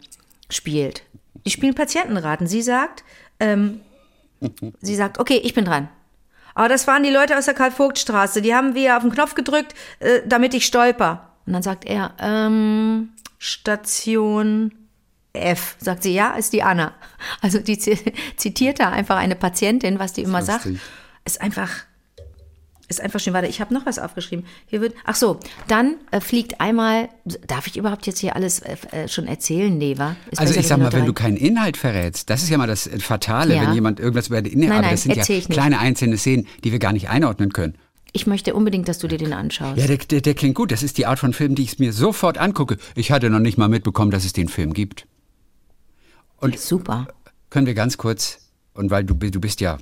spielt. Die spielen Patientenraten. Sie sagt, ähm, sie sagt, okay, ich bin dran. Aber das waren die Leute aus der Karl-Vogt-Straße. Die haben wir auf den Knopf gedrückt, äh, damit ich stolper. Und dann sagt er, ähm, Station F. Sagt sie, ja, ist die Anna. Also die zi- zitiert da einfach eine Patientin, was die immer sagt. Ist einfach, ist einfach schön. Warte, ich habe noch was aufgeschrieben. Hier wird, ach so, dann äh, fliegt einmal, darf ich überhaupt jetzt hier alles äh, äh, schon erzählen? Nee, wa? Ist Also ich sag mal, wenn du keinen Inhalt verrätst, das ist ja mal das Fatale, Ja. wenn jemand irgendwas über den Inhalt, Nein, aber nein, das sind ja kleine einzelne Szenen, die wir gar nicht einordnen können. Ich möchte unbedingt, dass du dir den anschaust. Ja, der, der, der klingt gut. Das ist die Art von Film, die ich mir sofort angucke. Ich hatte noch nicht mal mitbekommen, dass es den Film gibt. Super. Können wir ganz kurz, und weil du, du bist ja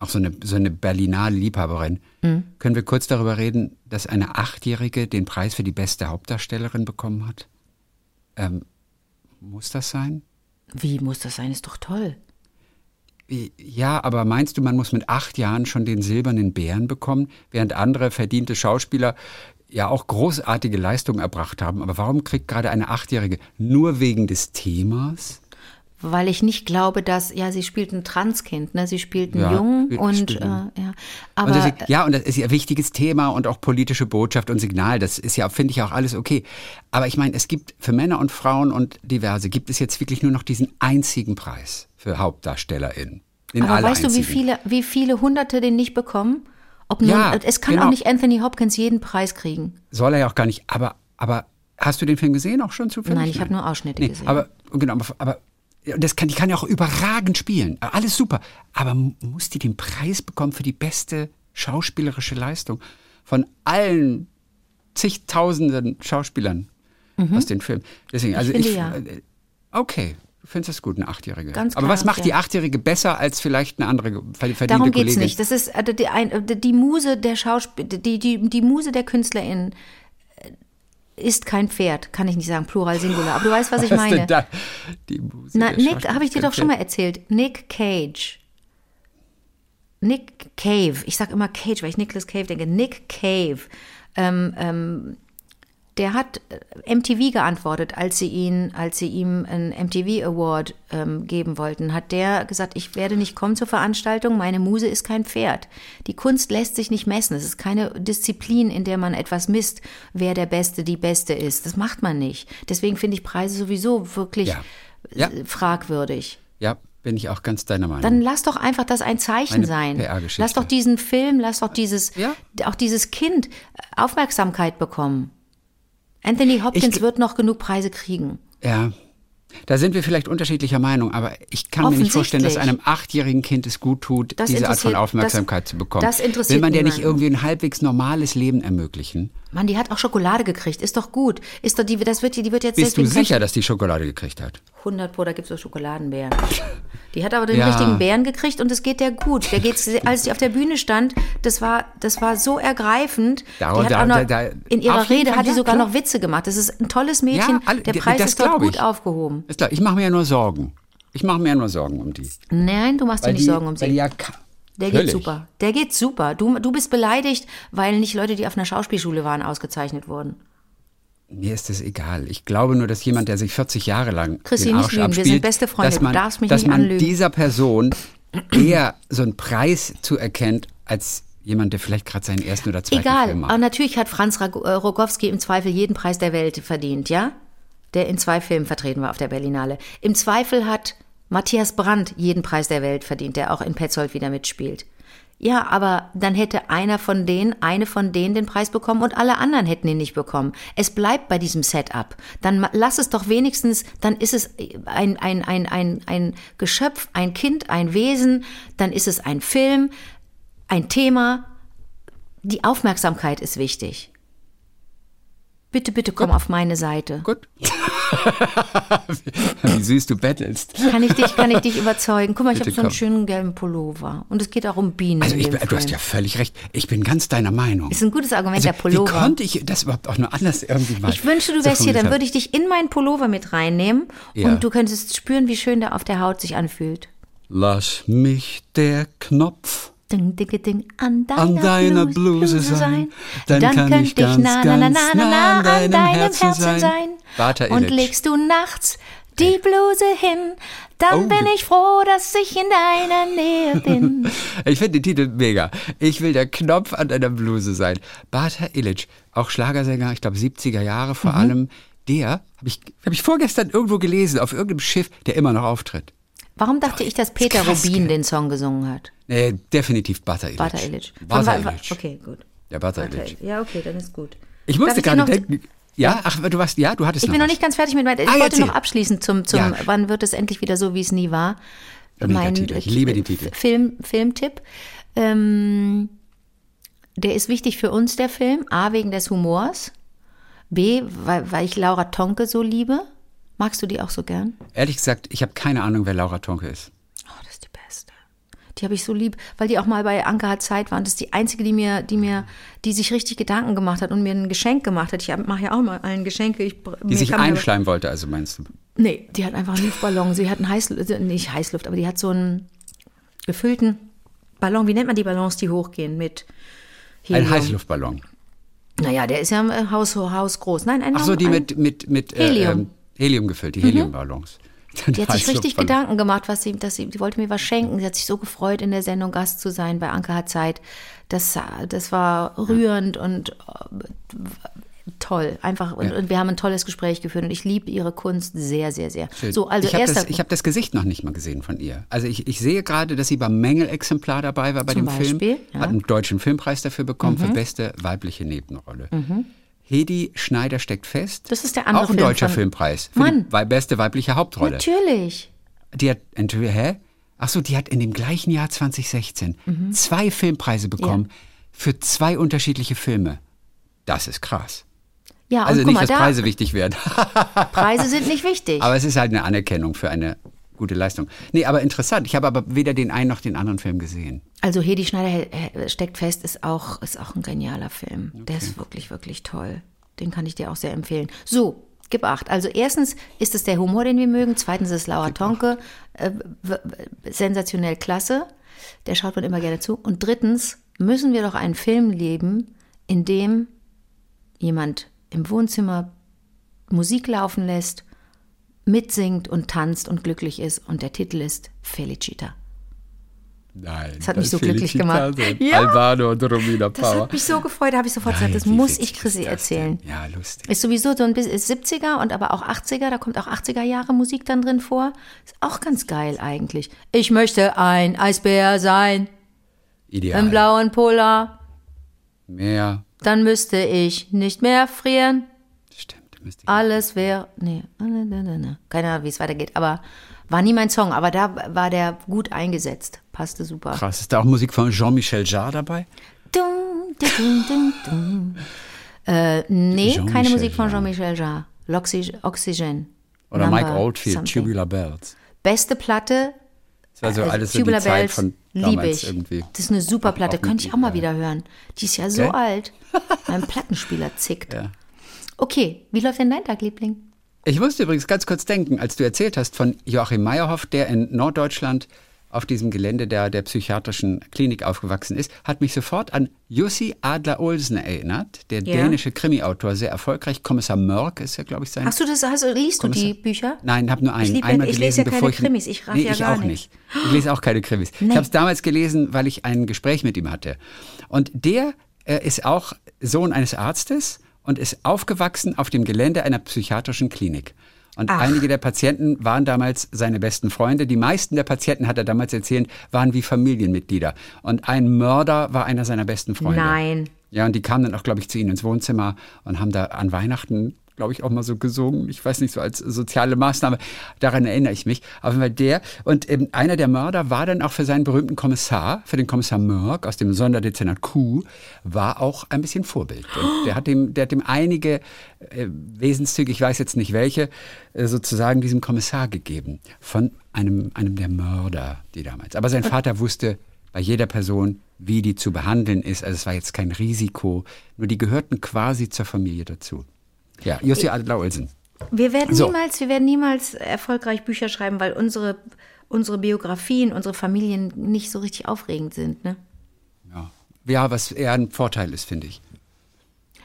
auch so eine, so eine Berlinale-Liebhaberin, Mhm. können wir kurz darüber reden, dass eine Achtjährige den Preis für die beste Hauptdarstellerin bekommen hat? Ähm, muss das sein? Wie muss das sein? Ist doch toll. Ja, aber meinst du, man muss mit acht Jahren schon den silbernen Bären bekommen, während andere verdiente Schauspieler ja auch großartige Leistungen erbracht haben? Aber warum kriegt gerade eine Achtjährige nur wegen des Themas? Weil ich nicht glaube, dass, ja, sie spielt ein Transkind, ne? Sie spielt einen Ja, Jungen und, äh, ja. Und Aber deswegen, ja, und das ist ja ein wichtiges Thema und auch politische Botschaft und Signal. Das ist ja, finde ich, auch alles okay. Aber ich meine, es gibt für Männer und Frauen und diverse, gibt es jetzt wirklich nur noch diesen einzigen Preis für HauptdarstellerInnen. Aber weißt du, wie einzigen. viele, wie viele Hunderte den nicht bekommen? Ob nun, Ja, es kann genau. auch nicht Anthony Hopkins jeden Preis kriegen. Soll er ja auch gar nicht. Aber, aber hast du den Film gesehen auch schon zufällig? Nein, ich habe nur Ausschnitte nee, gesehen. Aber, genau, aber, das kann, die kann ja auch überragend spielen. Alles super. Aber muss die den Preis bekommen für die beste schauspielerische Leistung von allen zigtausenden Schauspielern aus den Filmen? Deswegen, also Mhm. finde ich. ja. äh, Okay. Du findest das gut, eine Achtjährige. Ganz Aber was klar, macht die ja. Achtjährige besser als vielleicht eine andere verdiente Darum Kollegin? geht's nicht. Das ist äh, die, äh, die Muse der Schauspiel, die, die, die Muse der KünstlerInnen äh, ist kein Pferd, kann ich nicht sagen, Plural, Singular. Aber du weißt, was ich Was denn meine. da? Die Muse Na, Nick, habe ich dir doch schon mal erzählt. Nick Cage. Nick Cave. Ich sag immer Cage, weil ich Nicolas Cave denke. Nick Cave. Ähm, ähm, der hat äh, MTV geantwortet, als sie ihn, als sie ihm einen MTV Award ähm, geben wollten, hat der gesagt, ich werde nicht kommen zur Veranstaltung, meine Muse ist kein Pferd. Die Kunst lässt sich nicht messen. Es ist keine Disziplin, in der man etwas misst, wer der Beste, die Beste ist. Das macht man nicht. Deswegen finde ich Preise sowieso wirklich Ja. Ja. äh, fragwürdig. Ja, bin ich auch ganz deiner Meinung. Dann lass doch einfach das ein Zeichen Eine sein. Lass doch diesen Film, lass doch dieses, Ja. auch dieses Kind Aufmerksamkeit bekommen. Anthony Hopkins Ich- wird noch genug Preise kriegen. Ja. Da sind wir vielleicht unterschiedlicher Meinung, aber ich kann mir nicht vorstellen, dass einem achtjährigen Kind es gut tut, Das diese Art von Aufmerksamkeit das- zu bekommen. das interessiert Will man der nicht irgendwie ein halbwegs normales Leben ermöglichen? Mann, die hat auch Schokolade gekriegt. Ist doch gut. Ist doch die, das wird, die wird jetzt Bist du sicher, dass die Schokolade gekriegt hat? 100 Pro, da gibt es so Schokoladenbären. Die hat aber den Ja. richtigen Bären gekriegt und es geht der gut. Der geht's, als sie auf der Bühne stand, das war, das war so ergreifend. Da- da- noch, da- in ihrer Rede hat die ja, sogar klar. noch Witze gemacht. Das ist ein tolles Mädchen. alle- der d- Preis das ist dort gut ich. aufgehoben. Ist klar, ich mache mir ja nur Sorgen. Ich mache mir ja nur Sorgen um die. Nein, du machst dir nicht die, Sorgen um sie. die ja Der Völlig. geht super. Der geht super. Du, du bist beleidigt, weil nicht Leute, die auf einer Schauspielschule waren, ausgezeichnet wurden. Mir ist es egal. Ich glaube nur, dass jemand, der sich 40 Jahre lang Chrissy, den nicht Arsch lügen. Wir abspielt, sind beste Freunde. dass Du man, darfst mich dass nicht man anlügen. dieser Person eher so einen Preis zuerkennt, als jemand, der vielleicht gerade seinen ersten oder zweiten Egal. Film Aber macht. natürlich hat Franz äh, Rogowski im Zweifel jeden Preis der Welt verdient, ja? Der in zwei Filmen vertreten war auf der Berlinale. Im Zweifel hat Matthias Brandt jeden Preis der Welt verdient, der auch in Petzold wieder mitspielt. Ja, aber dann hätte einer von denen, eine von denen den Preis bekommen und alle anderen hätten ihn nicht bekommen. Es bleibt bei diesem Setup. Dann lass es doch wenigstens, dann ist es ein, ein, ein, ein, ein Geschöpf, ein Kind, ein Wesen, dann ist es ein Film, ein Thema. Die Aufmerksamkeit ist wichtig. Bitte, bitte komm auf meine Seite. Gut. Wie süß du bettelst. Kann ich dich, kann ich dich überzeugen? Guck mal, ich Bitte habe so einen schönen gelben Pullover. Und es geht auch um Bienen. Also ich, du hast ja völlig recht. Ich bin ganz deiner Meinung. Ist ein gutes Argument, Also, der Pullover. Wie konnte ich das überhaupt auch nur anders irgendwie mal Ich wünsche, du so wärst hier, dann würde ich dich in meinen Pullover mit reinnehmen Ja. und du könntest spüren, wie schön der auf der Haut sich anfühlt. Lass mich der Knopf Ding, ding, ding, an deiner, an deiner Bluse sein, dann, kann ich ganz, na, na, na, na, na, nah na, an deinem Herzen sein. sein. Bata Und legst du nachts die Bluse hin, dann Oh. bin ich froh, dass ich in deiner Nähe bin. Ich finde den Titel mega. Ich will der Knopf an deiner Bluse sein. Bata Illich, auch Schlagersänger, ich glaube 70er Jahre vor Mhm. allem. Der habe ich, hab ich vorgestern irgendwo gelesen, auf irgendeinem Schiff, der immer noch auftritt. Warum dachte ich, dass Peter krass, Rubin gell? den Song gesungen hat? Nee, definitiv Bata Illich. Bata Illich. Wa- Illich. Okay, gut. Ja, Bata Illich. Ja, okay, dann ist gut. Ich musste gerade denken. Ja, ach, du warst, ja, du hattest Ich bin noch nicht ganz fertig mit meinem. Ich Ah, wollte erzähl. noch abschließen zum, zum Ja. wann wird es endlich wieder so, wie es nie war. Mega Titel. Ich liebe den Titel. Film, Filmtipp. Ähm, der ist wichtig für uns, der Film. A, wegen des Humors. B, weil, weil ich Laura Tonke so liebe. Magst du die auch so gern? Ehrlich gesagt, ich habe keine Ahnung, wer Laura Tonke ist. Oh, das ist die beste. Die habe ich so lieb, weil die auch mal bei Anke hat Zeit war. Und das ist die einzige, die mir, die mir, die sich richtig Gedanken gemacht hat und mir ein Geschenk gemacht hat. Ich mache ja auch mal allen Geschenke. Ich, Die sich einschleimen wollte, also meinst du? Nee, die hat einfach einen Luftballon. Sie hat einen Heißluft, nicht Heißluft, aber die hat so einen gefüllten Ballon. Wie nennt man die Ballons, die hochgehen mit Ein Helium? Heißluftballon. Naja, der ist ja äh, Haus, hausgroß. Nein, ein Ach so, die ein, mit, mit, mit äh, Helium. Helium gefüllt, die Heliumballons. Die hat sich richtig Heißluftballon. Gedanken gemacht, was sie, dass sie, die wollte mir was schenken. Sie hat sich so gefreut, in der Sendung Gast zu sein bei Anke hat Zeit. Das, das war rührend und äh, toll. Einfach, und, und wir haben ein tolles Gespräch geführt und ich liebe ihre Kunst sehr, sehr, sehr. So, also ich habe das, ich hab das Gesicht noch nicht mal gesehen von ihr. Also ich, ich sehe gerade, dass sie beim Mängelexemplar dabei war bei Zum dem Film. Beispiel, ja. Mhm. Hat einen deutschen Filmpreis dafür bekommen für beste weibliche Nebenrolle. Hedi Schneider steckt fest. Das ist der andere Auch ein Film deutscher Filmpreis für Mann. die beste weibliche Hauptrolle. Natürlich. Die hat, hä? Ach so, die hat in dem gleichen Jahr 2016 zwei Filmpreise bekommen für zwei unterschiedliche Filme. Das ist krass. Ja, Also nicht, mal, dass da, Preise wichtig werden. Preise sind nicht wichtig. Aber es ist halt eine Anerkennung für eine gute Leistung. Nee, aber interessant. Ich habe aber weder den einen noch den anderen Film gesehen. Also Hedi Schneider äh, steckt fest, ist auch, ist auch ein genialer Film. Der ist wirklich, wirklich toll. Den kann ich dir auch sehr empfehlen. So, gib acht. Also erstens ist es der Humor, den wir mögen. Zweitens ist Laura Tonke äh, sensationell klasse. Der schaut man immer gerne zu. Und drittens müssen wir doch einen Film leben, in dem jemand im Wohnzimmer Musik laufen lässt, mitsingt und tanzt und glücklich ist. Und der Titel ist Felicita. Nein. Das hat mich so glücklich gemacht. Ja. Albano und Romina Das Power. hat mich so gefreut, da habe ich sofort Nein, gesagt, das muss ich Chrissy das erzählen. denn? Ja, lustig. Ist sowieso so ein bisschen ist 70er und aber auch 80er, da kommt auch 80er Jahre Musik dann drin vor. Ist auch ganz geil eigentlich. Ich möchte ein Eisbär sein, Ideal. im blauen Polar, Mehr. dann müsste ich nicht mehr frieren. Müsste ich- Alles wäre, nee, keine Ahnung, wie es weitergeht, aber war nie mein Song, aber da war der gut eingesetzt, passte super. Krass. Ist da auch Musik von Jean-Michel Jarre dabei? Dum, dum, dum, dum. Äh, nee, keine Musik von. Jean-Michel Jarre. L'Oxy- Oxygen. Oder Number Mike Oldfield, something. Tubular Bells. Beste Platte. Das war so äh, alles so die Tubular Zeit Bells von liebe damals ich. irgendwie. Das ist eine super Platte. Könnte ich auch mal wieder hören. Die ist ja so Gell? alt. Mein Plattenspieler zickt. Ja. Okay, wie läuft denn dein Tag, Liebling? Ich musste übrigens ganz kurz denken, als du erzählt hast von Joachim Meyerhoff, der in Norddeutschland auf diesem Gelände der, der psychiatrischen Klinik aufgewachsen ist, hat mich sofort an Jussi Adler-Olsen erinnert, der Ja. dänische Krimi-Autor, sehr erfolgreich. Kommissar Mörk ist ja, glaube ich, sein. Hast du das, hast, du- liest du die Bücher? Nein, habe nur einen. Ich lieb Einmal ich gelesen, lese ja keine ich, Krimis, ich raff nee, ja ich gar auch nicht. Ich lese auch keine Krimis. Ich habe es damals gelesen, weil ich ein Gespräch mit ihm hatte. Und der äh, ist auch Sohn eines Arztes und ist aufgewachsen auf dem Gelände einer psychiatrischen Klinik. Und Ach. einige der Patienten waren damals seine besten Freunde. Die meisten der Patienten, hat er damals erzählt, waren wie Familienmitglieder. Und ein Mörder war einer seiner besten Freunde. Nein. Ja, und die kamen dann auch, glaube ich, zu ihnen ins Wohnzimmer und haben da an Weihnachten, glaube ich, auch mal so gesungen. Ich weiß nicht, so als soziale Maßnahme. Daran erinnere ich mich. Fall der. Und ähm, einer der Mörder war dann auch für seinen berühmten Kommissar, für den Kommissar Mörk aus dem Sonderdezernat Q, war auch ein bisschen Vorbild. Und der hat dem, der hat dem einige äh, Wesenszüge, ich weiß jetzt nicht welche, äh, sozusagen diesem Kommissar gegeben. Von einem, einem der Mörder, die damals. Aber sein Vater wusste, bei jeder Person, wie die zu behandeln ist. Also es war jetzt kein Risiko, nur die gehörten quasi zur Familie dazu. Ja, Jussi Adler-Olsen. Wir werden So. niemals, wir werden niemals erfolgreich Bücher schreiben, weil unsere, unsere Biografien, unsere Familien nicht so richtig aufregend sind. Ne? Ja. ja, was eher ein Vorteil ist, finde ich.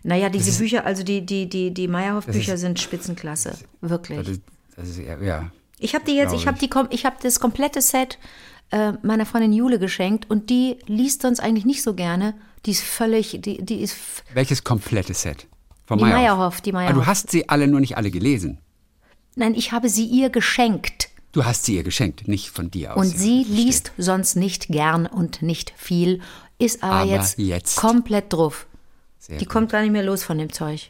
Naja, diese Bücher, also die, die, die, die Meyerhoff-Bücher ist- sind Spitzenklasse. Wirklich. Das, Das ist, ja, ja. Ich habe die jetzt, ich habe die, kom- ich habe das komplette Set äh, meiner Freundin Jule geschenkt und die liest sonst eigentlich nicht so gerne. Die ist völlig, die, die ist Welches komplette Set? Von Die Meyerhoff, die Ah, Meyerhoff. du hast sie alle nur nicht alle gelesen. Nein, ich habe sie ihr geschenkt. Du hast sie ihr geschenkt, nicht von dir aus. Und sie verstehe. liest sonst nicht gern und nicht viel, ist aber, Aber jetzt, jetzt. komplett drauf. Sehr die gut. kommt gar nicht mehr los von dem Zeug.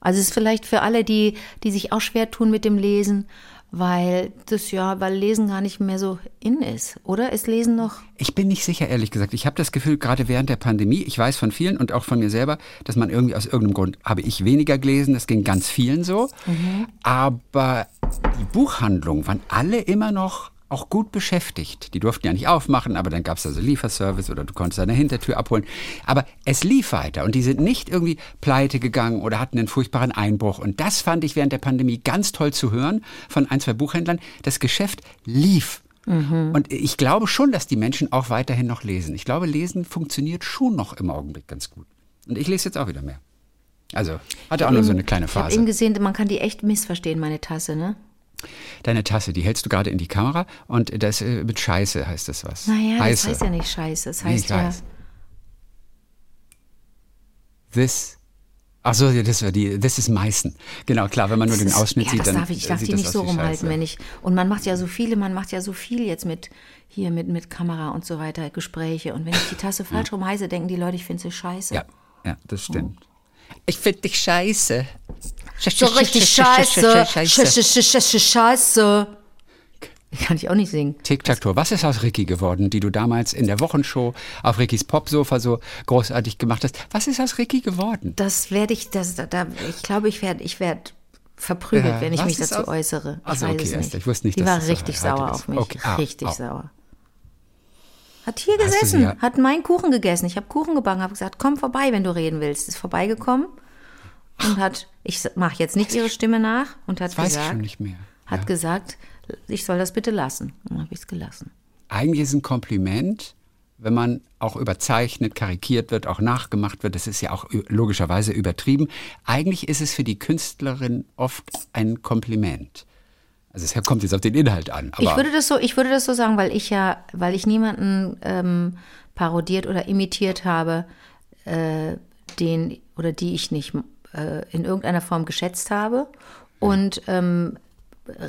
Also es ist vielleicht für alle, die, die sich auch schwer tun mit dem Lesen, weil das ja, weil Lesen gar nicht mehr so in ist, oder? Ist Lesen noch? Ich bin nicht sicher, ehrlich gesagt. Ich habe das Gefühl, gerade während der Pandemie, ich weiß von vielen und auch von mir selber, dass man irgendwie aus irgendeinem Grund, habe ich weniger gelesen, das ging ganz vielen so. Aber die Buchhandlungen waren alle immer noch auch gut beschäftigt. Die durften ja nicht aufmachen, aber dann gab es also Lieferservice oder du konntest eine Hintertür abholen. Aber es lief weiter und die sind nicht irgendwie pleite gegangen oder hatten einen furchtbaren Einbruch. Und das fand ich während der Pandemie ganz toll zu hören von ein, zwei Buchhändlern. Das Geschäft lief. Und ich glaube schon, dass die Menschen auch weiterhin noch lesen. Ich glaube, Lesen funktioniert schon noch im Augenblick ganz gut. Und ich lese jetzt auch wieder mehr. Also, hatte auch nur so eine kleine Ich habe Phase. eben gesehen, man kann die echt missverstehen, meine Tasse, ne? Deine Tasse, die hältst du gerade in die Kamera und das äh, mit Scheiße heißt das was. Naja, Heiße. das heißt ja nicht scheiße. Das Nee, heißt ich ja. weiß. This. Ach so, ja, das war die, this is Meißen. Genau, klar, wenn man nur Das den ist- Ausschnitt ja, sieht, das dann darf ich, ich darf sieht die das nicht so rumhalten, wenn ich. Und man macht ja so viele, man macht ja so viel jetzt mit hier mit, mit Kamera und so weiter, Gespräche. Und wenn ich die Tasse falsch rum heiße, denken die Leute, ich finde sie scheiße. Ja, ja, das stimmt. Ich finde dich scheiße. So richtig scheiße. Scheiße. Kann ich auch nicht singen. Tic-Tac-Toe. Was ist aus Ricky geworden, die du damals in der Wochenshow auf Rickys Popsofa so großartig gemacht hast? Was ist aus Ricky geworden? Das werde ich, das, da, da, ich glaube, ich werde, ich werde verprügelt, wenn ich mich dazu aus- äußere. Ich Also, weiß okay, es Esther, nicht. ich wusste nicht, Die war das richtig sauer ist. auf mich. Okay, ah, richtig oh. sauer. Hat hier gesessen, hat meinen Kuchen gegessen. Ich habe Kuchen gebacken, habe gesagt, komm vorbei, wenn du reden willst. Ist vorbeigekommen und hat, ich mache jetzt nicht ihre Stimme nach und hat weiß ich gesagt, schon nicht mehr. hat Ja. gesagt, ich soll das bitte lassen. Dann habe ich es gelassen. Eigentlich ist ein Kompliment, wenn man auch überzeichnet, karikiert wird, auch nachgemacht wird. Das ist ja auch logischerweise übertrieben. Eigentlich ist es für die Künstlerin oft ein Kompliment. Also es kommt jetzt auf den Inhalt an. Ich würde das so, ich würde das so sagen, weil ich ja, weil ich niemanden ähm, parodiert oder imitiert habe, äh, den oder die ich nicht äh, in irgendeiner Form geschätzt habe. Und ähm,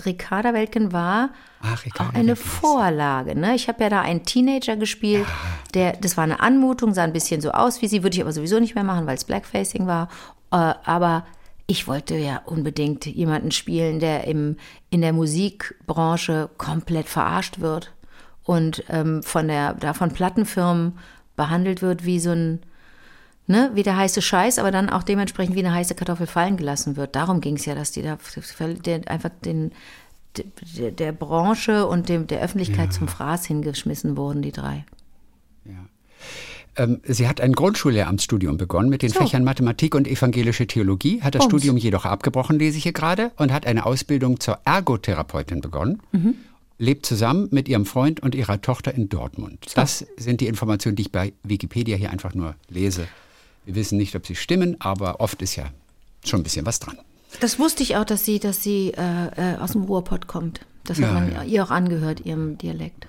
Ricarda Weltgen war Ach, Ricarda auch eine Weltgen, Vorlage. Ne? Ich habe ja da einen Teenager gespielt, der, das war eine Anmutung, sah ein bisschen so aus wie sie, würde ich aber sowieso nicht mehr machen, weil es Blackfacing war. Äh, aber ich wollte ja unbedingt jemanden spielen, der im, in der Musikbranche komplett verarscht wird und ähm, von der, da von Plattenfirmen behandelt wird wie so ein, ne, wie der heiße Scheiß, aber dann auch dementsprechend wie eine heiße Kartoffel fallen gelassen wird. Darum ging es ja, dass die da einfach den, der, der Branche und dem, der Öffentlichkeit zum Fraß hingeschmissen wurden, die drei. ähm, sie hat ein Grundschullehramtsstudium begonnen mit den So. Fächern Mathematik und evangelische Theologie, hat das Bums. Studium jedoch abgebrochen, lese ich hier gerade, und hat eine Ausbildung zur Ergotherapeutin begonnen. Mhm. Lebt zusammen mit ihrem Freund und ihrer Tochter in Dortmund. Das sind die Informationen, die ich bei Wikipedia hier einfach nur lese. Wir wissen nicht, ob sie stimmen, aber oft ist ja schon ein bisschen was dran. Das wusste ich auch, dass sie, dass sie äh, äh, aus dem Ruhrpott kommt. Das hat Ja, man ja. ihr auch angehört, ihrem Dialekt.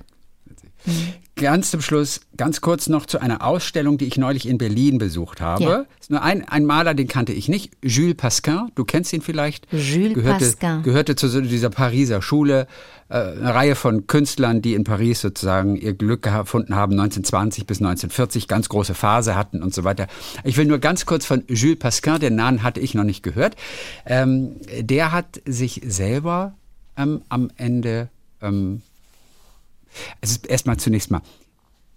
Ganz zum Schluss, ganz kurz noch zu einer Ausstellung, die ich neulich in Berlin besucht habe. Ja. Ist nur ein, ein Maler, den kannte ich nicht. Jules Pasquin, du kennst ihn vielleicht. Jules gehörte, Pasquin. Gehörte zu dieser Pariser Schule. Äh, eine Reihe von Künstlern, die in Paris sozusagen ihr Glück gefunden haben, 1920 bis 1940, ganz große Phase hatten und so weiter. Ich will nur ganz kurz von Jules Pasquin, den Namen hatte ich noch nicht gehört. Ähm, der hat sich selber ähm, am Ende ähm, es ist erstmal zunächst mal.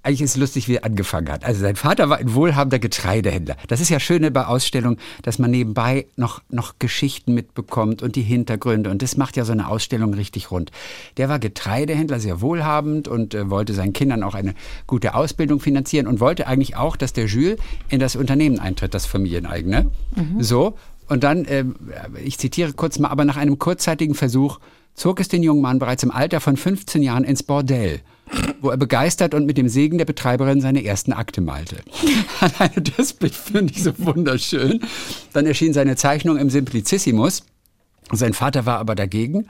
Eigentlich ist es lustig, wie er angefangen hat. Also sein Vater war ein wohlhabender Getreidehändler. Das ist ja schön bei Ausstellungen, dass man nebenbei noch, noch Geschichten mitbekommt und die Hintergründe. Und das macht ja so eine Ausstellung richtig rund. Der war Getreidehändler, sehr wohlhabend und äh, wollte seinen Kindern auch eine gute Ausbildung finanzieren und wollte eigentlich auch, dass der Jules in das Unternehmen eintritt, das familieneigene. So. Und dann, ähm, ich zitiere kurz mal, aber nach einem kurzzeitigen Versuch zog es den jungen Mann bereits im Alter von 15 Jahren ins Bordell, wo er begeistert und mit dem Segen der Betreiberin seine ersten Akte malte. Alleine das Bild finde ich so wunderschön. Dann erschien seine Zeichnung im Simplicissimus. Sein Vater war aber dagegen,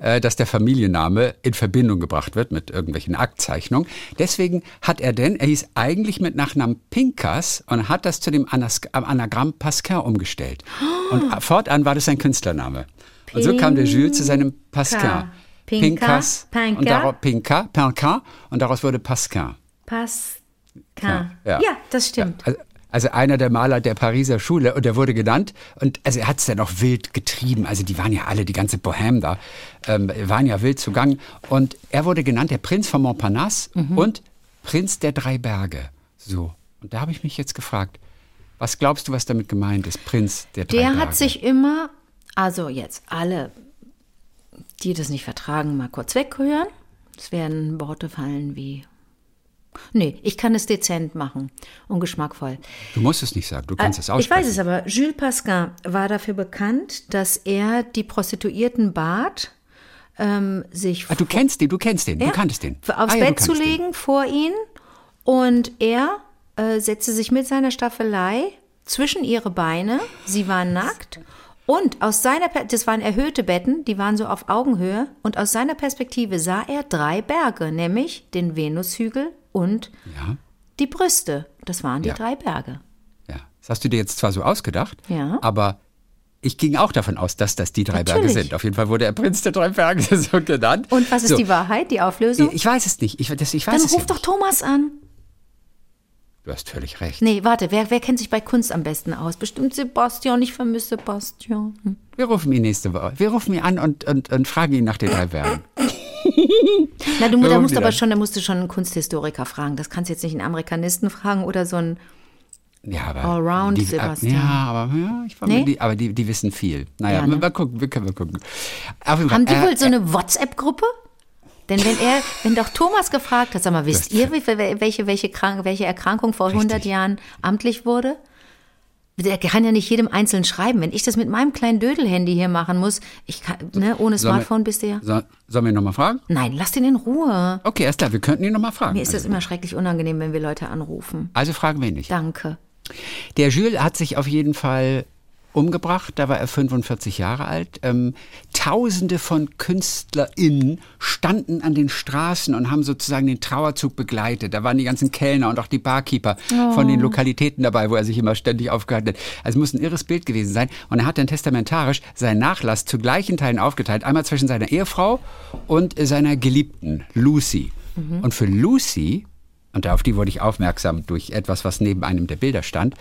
äh, dass der Familienname in Verbindung gebracht wird mit irgendwelchen Aktzeichnungen. Deswegen hat er denn, er hieß eigentlich mit Nachnamen Pinkas und hat das zu dem Anagramm Pascal umgestellt. Und fortan war das sein Künstlername. Und so kam der Jules zu seinem Pascal. Pinkas Pinka. und daraus Pinka, Pinka und daraus wurde Pascal. Pascal. Ja. Ja, das stimmt. Also, also einer der Maler der Pariser Schule und der wurde genannt und also er hat es dann auch wild getrieben. Also die waren ja alle, die ganze Bohème da, ähm, waren ja wild zugange und er wurde genannt der Prinz von Montparnasse Mhm. und Prinz der drei Berge. So und da habe ich mich jetzt gefragt, was glaubst du, was damit gemeint ist, Prinz der drei Der Berge? hat sich immer, also jetzt alle, die das nicht vertragen, mal kurz weghören. Es werden Worte fallen wie. Nee, ich kann es dezent machen und geschmackvoll. du musst es nicht sagen, du kannst es Äh, Ich aussprechen. weiß es aber. Jules Pascal war dafür bekannt, dass er die Prostituierten bat, ähm, sich Ah, du kennst den, du kennst den, Ja, du kanntest den. Aufs Ah, ja, Bett zu kanntest den. legen vor ihn und er äh, setzte sich mit seiner Staffelei zwischen ihre Beine. Sie waren nackt und aus seiner, Per- das waren erhöhte Betten, die waren so auf Augenhöhe und aus seiner Perspektive sah er drei Berge, nämlich den Venushügel und Ja, die Brüste. Das waren die Ja. drei Berge. ja. Das hast du dir jetzt zwar so ausgedacht, Ja. aber ich ging auch davon aus, dass das die drei Berge Natürlich. sind. Auf jeden Fall wurde er Prinz der drei Berge so genannt. Und was ist so. die Wahrheit, die Auflösung? Ich weiß es nicht. Ich, das, ich weiß Dann es ruf ja doch. Thomas an. Du hast völlig recht. Nee, warte, wer, wer kennt sich bei Kunst am besten aus? Bestimmt Sebastian, ich vermisse Sebastian. Hm. Wir rufen ihn nächste Woche. Wir rufen ihn an und, und, und fragen ihn nach den drei Bergen. Na, du, da musst aber dann? schon, da musst du schon einen Kunsthistoriker fragen. Das kannst du jetzt nicht einen Amerikanisten fragen oder so einen. Ja, aber Allround, die, Sebastian. Ja, aber, ja, ich Nee? die, aber die, die wissen viel. Naja, Ja, ne? mal gucken, wir können wir gucken. Haben die äh, wohl so eine WhatsApp-Gruppe? Denn wenn er, wenn doch Thomas gefragt hat, sag mal, wisst ihr, welche, welche, Krank, welche Erkrankung vor 100 Richtig. Jahren amtlich wurde? Der kann ja nicht jedem einzeln schreiben. Wenn ich das mit meinem kleinen Dödel-Handy hier machen muss, ich kann, ne, ohne Sollen wir- Smartphone bist du ja. So, sollen wir ihn nochmal fragen? Nein, lass den in Ruhe. Okay, erst klar, wir könnten ihn nochmal fragen. Mir ist das also, immer schrecklich unangenehm, wenn wir Leute anrufen. also fragen wir ihn nicht. Danke. Der Jules hat sich auf jeden Fall umgebracht, da war er 45 Jahre alt. Ähm, Tausende von KünstlerInnen standen an den Straßen und haben sozusagen den Trauerzug begleitet. Da waren die ganzen Kellner und auch die Barkeeper von den Lokalitäten dabei, wo er sich immer ständig aufgehalten hat. Also es muss ein irres Bild gewesen sein. Und er hat dann testamentarisch seinen Nachlass zu gleichen Teilen aufgeteilt. Einmal zwischen seiner Ehefrau und seiner Geliebten, Lucy. Und für Lucy und auf die wurde ich aufmerksam durch etwas, was neben einem der Bilder stand.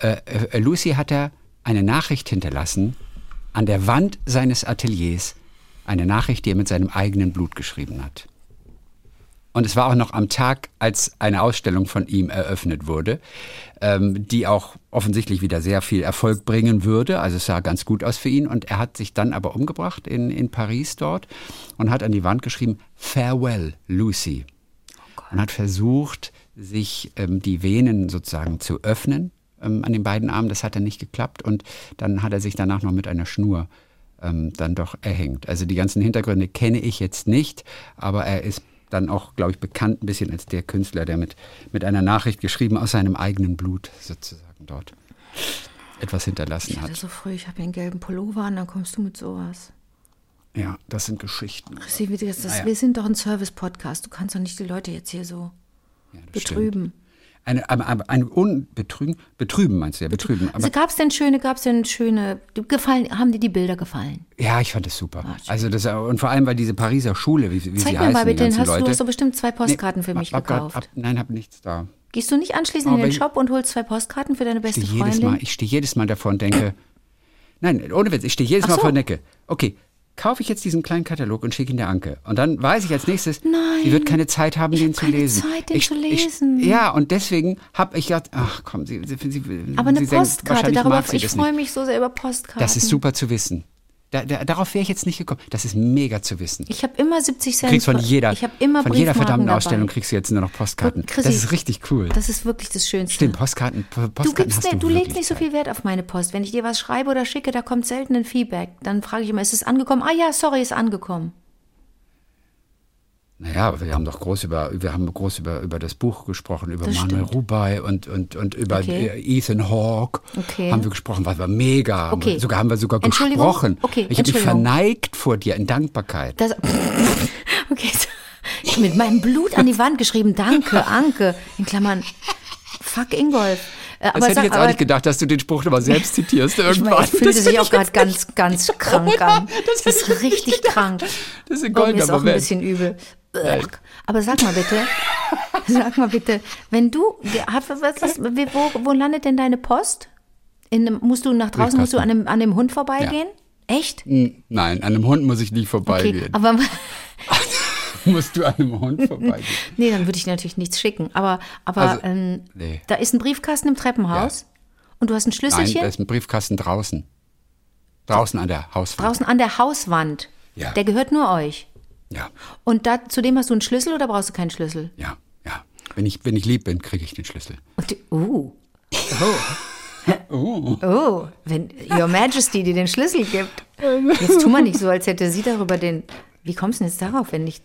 Äh, äh, Lucy hat er eine Nachricht hinterlassen an der Wand seines Ateliers. Eine Nachricht, die er mit seinem eigenen Blut geschrieben hat. Und es war auch noch am Tag, als eine Ausstellung von ihm eröffnet wurde, ähm, die auch offensichtlich wieder sehr viel Erfolg bringen würde. Also es sah ganz gut aus für ihn. Und er hat sich dann aber umgebracht in, in Paris dort und hat an die Wand geschrieben, Farewell, Lucy und hat versucht, sich ähm, die Venen sozusagen zu öffnen ähm, an den beiden Armen. Das hat dann nicht geklappt und dann hat er sich danach noch mit einer Schnur ähm, dann doch erhängt. Also die ganzen Hintergründe kenne ich jetzt nicht, aber er ist dann auch, glaube ich, bekannt ein bisschen als der Künstler, der mit, mit einer Nachricht geschrieben aus seinem eigenen Blut sozusagen dort etwas hinterlassen Ich hatte hat. so früh, ich habe hier einen gelben Pullover an, dann kommst du mit sowas. Ja, das sind Geschichten. Sie, wir- das, das, Naja. Wir sind doch ein Service-Podcast. Du kannst doch nicht die Leute jetzt hier so Ja, betrüben. Eine, aber, aber ein Unbetrügen, betrüben meinst du ja, betrüben. Also gab es denn schöne, gab es denn schöne, gefallen, haben dir die Bilder gefallen? Ja, ich fand es super. Ah, also das und vor allem weil diese Pariser Schule, wie, wie Zeig sie heißen, mal bitte, hast, Leute. du hast doch bestimmt zwei Postkarten für mich hab gekauft. Hab, nein, habe nichts da. Gehst du nicht anschließend in Aber den ich- Shop und holst zwei Postkarten für deine beste Freundin? Mal, ich stehe jedes Mal davor und denke, nein, ohne Witz, ich stehe jedes Ach Mal so. vor und denke, okay, kaufe ich jetzt diesen kleinen Katalog und schicke ihn der Anke. Und dann weiß ich als nächstes, Nein, sie wird keine Zeit haben, den zu keine lesen. Zeit, den ich, zu lesen. Ich, ja, und deswegen habe ich gedacht, ach komm, sie, sie, sie, Aber eine sie denkt, Postkarte, wahrscheinlich darüber, ich freue mich so sehr über Postkarten. Das ist super zu wissen. Da, da, darauf wäre ich jetzt nicht gekommen. Das ist mega zu wissen. Ich habe immer 70 Du Cent. kriegst von jeder, ich habe immer von jeder verdammten dabei. Ausstellung kriegst du jetzt nur noch Postkarten. Chrissy, das ist richtig cool. Das ist wirklich das Schönste. Stimmt, Postkarten, Postkarten Du, gibst, hast du du legst nicht so viel Wert auf meine Post. Wenn ich dir was schreibe oder schicke, da kommt selten ein Feedback. Dann frage ich immer, ist es angekommen? Ah ja, sorry, ist angekommen. Naja, wir haben doch groß über, wir haben groß über, über das Buch gesprochen, über Das Manuel stimmt. Rubai und, und, und über Okay. Ethan Hawke Okay. haben wir gesprochen, was war mega. Okay. sogar haben wir sogar gesprochen. Okay, ich habe mich verneigt vor dir in Dankbarkeit. Das, okay, so. mit meinem Blut an die Wand geschrieben, danke, Anke, in Klammern, fuck Ingolf. Äh, Das hätte ich jetzt auch nicht gedacht, dass du den Spruch nochmal selbst zitierst Ich irgendwann. meine, es fühlte sich auch ich gerade ganz, ganz krank an. das Das ist richtig krank. Das ist ein Oh, mir goldener ist auch ein bisschen übel. Aber sag mal bitte, sag mal bitte, wenn du, was ist, wo, wo landet denn deine Post? In einem, musst du nach draußen, musst du an dem, an dem Hund vorbeigehen? Echt? Hm, Nein, an einem Hund muss ich Okay, vorbeigehen. aber Musst du an einem Hund vorbeigehen. nee, dann würde ich natürlich nichts schicken. Aber, aber Also, ähm, nee. da ist ein Briefkasten im Treppenhaus und du hast ein Nein, Schlüsselchen da ist ein Briefkasten draußen. Draußen an der Hauswand. draußen an der Hauswand. Ja. Der gehört nur euch. Ja, Und da, zudem hast du einen Schlüssel oder brauchst du keinen Schlüssel? ja, ja. Wenn ich, wenn ich lieb bin, kriege ich den Schlüssel. Und, uh. Oh. oh, wenn Your Majesty dir den Schlüssel gibt. Jetzt tu mal nicht so, als hätte sie darüber den. Wie kommst du denn jetzt darauf, wenn nicht.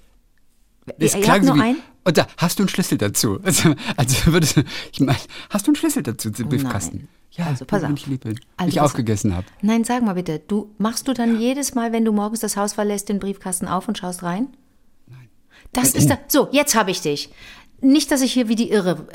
Das ihr klang so nur wie, einen? Und da hast du einen Schlüssel dazu. Also, also würdest du, ich meine, hast du einen Schlüssel dazu zum Briefkasten? Nein. Ja, Also, pass wenn auf. ich lieb bin. Also, ich pass auf. aufgegessen habe. Nein, sag mal bitte, du machst du dann jedes Mal, wenn du morgens das Haus verlässt, den Briefkasten auf und schaust rein? Nein. Das ist da. So, jetzt habe ich dich. Nicht, dass ich hier wie die Irre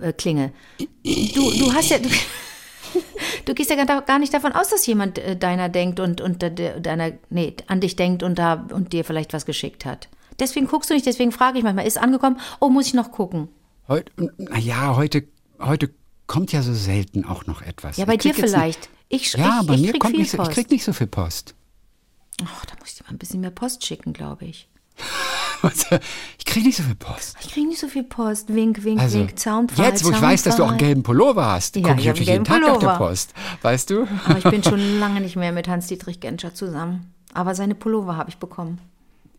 äh, äh, klinge. Du, du hast ja. Du, du gehst ja gar- nicht davon aus, dass jemand äh, deiner denkt und, und de- deiner, nee, an dich denkt und da und dir vielleicht was geschickt hat. Deswegen guckst du nicht, deswegen frage ich manchmal, ist angekommen? Oh, muss ich noch gucken? Heute, naja, heute, heute kommt ja so selten auch noch etwas. Ja, bei dir vielleicht. Ich, Ja, ich, bei ich mir krieg kommt viel nicht so, ich krieg nicht so viel Post. Ach, da muss ich dir mal ein bisschen mehr Post schicken, glaube ich. Ich krieg nicht so viel Post. Ich kriege nicht so viel Post. Wink, wink, Also, wink, Zaunpfahl, jetzt, wo ich weiß, dass du auch einen gelben Pullover hast, Ja, gucke ich natürlich jeden Tag nach der. Post. Weißt du? Aber ich bin schon lange nicht mehr mit Hans-Dietrich Genscher zusammen. Aber seine Pullover habe ich bekommen.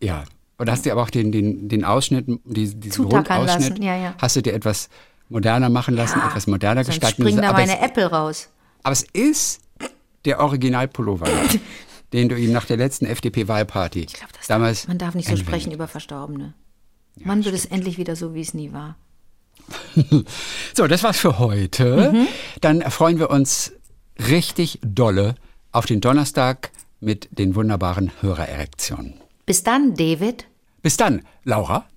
Ja. Und hast dir aber auch den, den, den Ausschnitt, die, diesen Zutackern Grundausschnitt, lassen, ja, ja. hast du dir etwas moderner machen lassen, etwas moderner Sonst gestalten lassen. da Aber meine es, Apple raus. aber es ist der Originalpullover, den du ihm nach der letzten FDP-Wahlparty damals. man darf nicht so entwendet. sprechen über Verstorbene. Man wird es endlich wieder so, wie es nie war. So, das war's für heute. Mhm. Dann freuen wir uns richtig dolle auf den Donnerstag mit den wunderbaren Hörererektionen. Bis dann, David. Bis dann, Laura.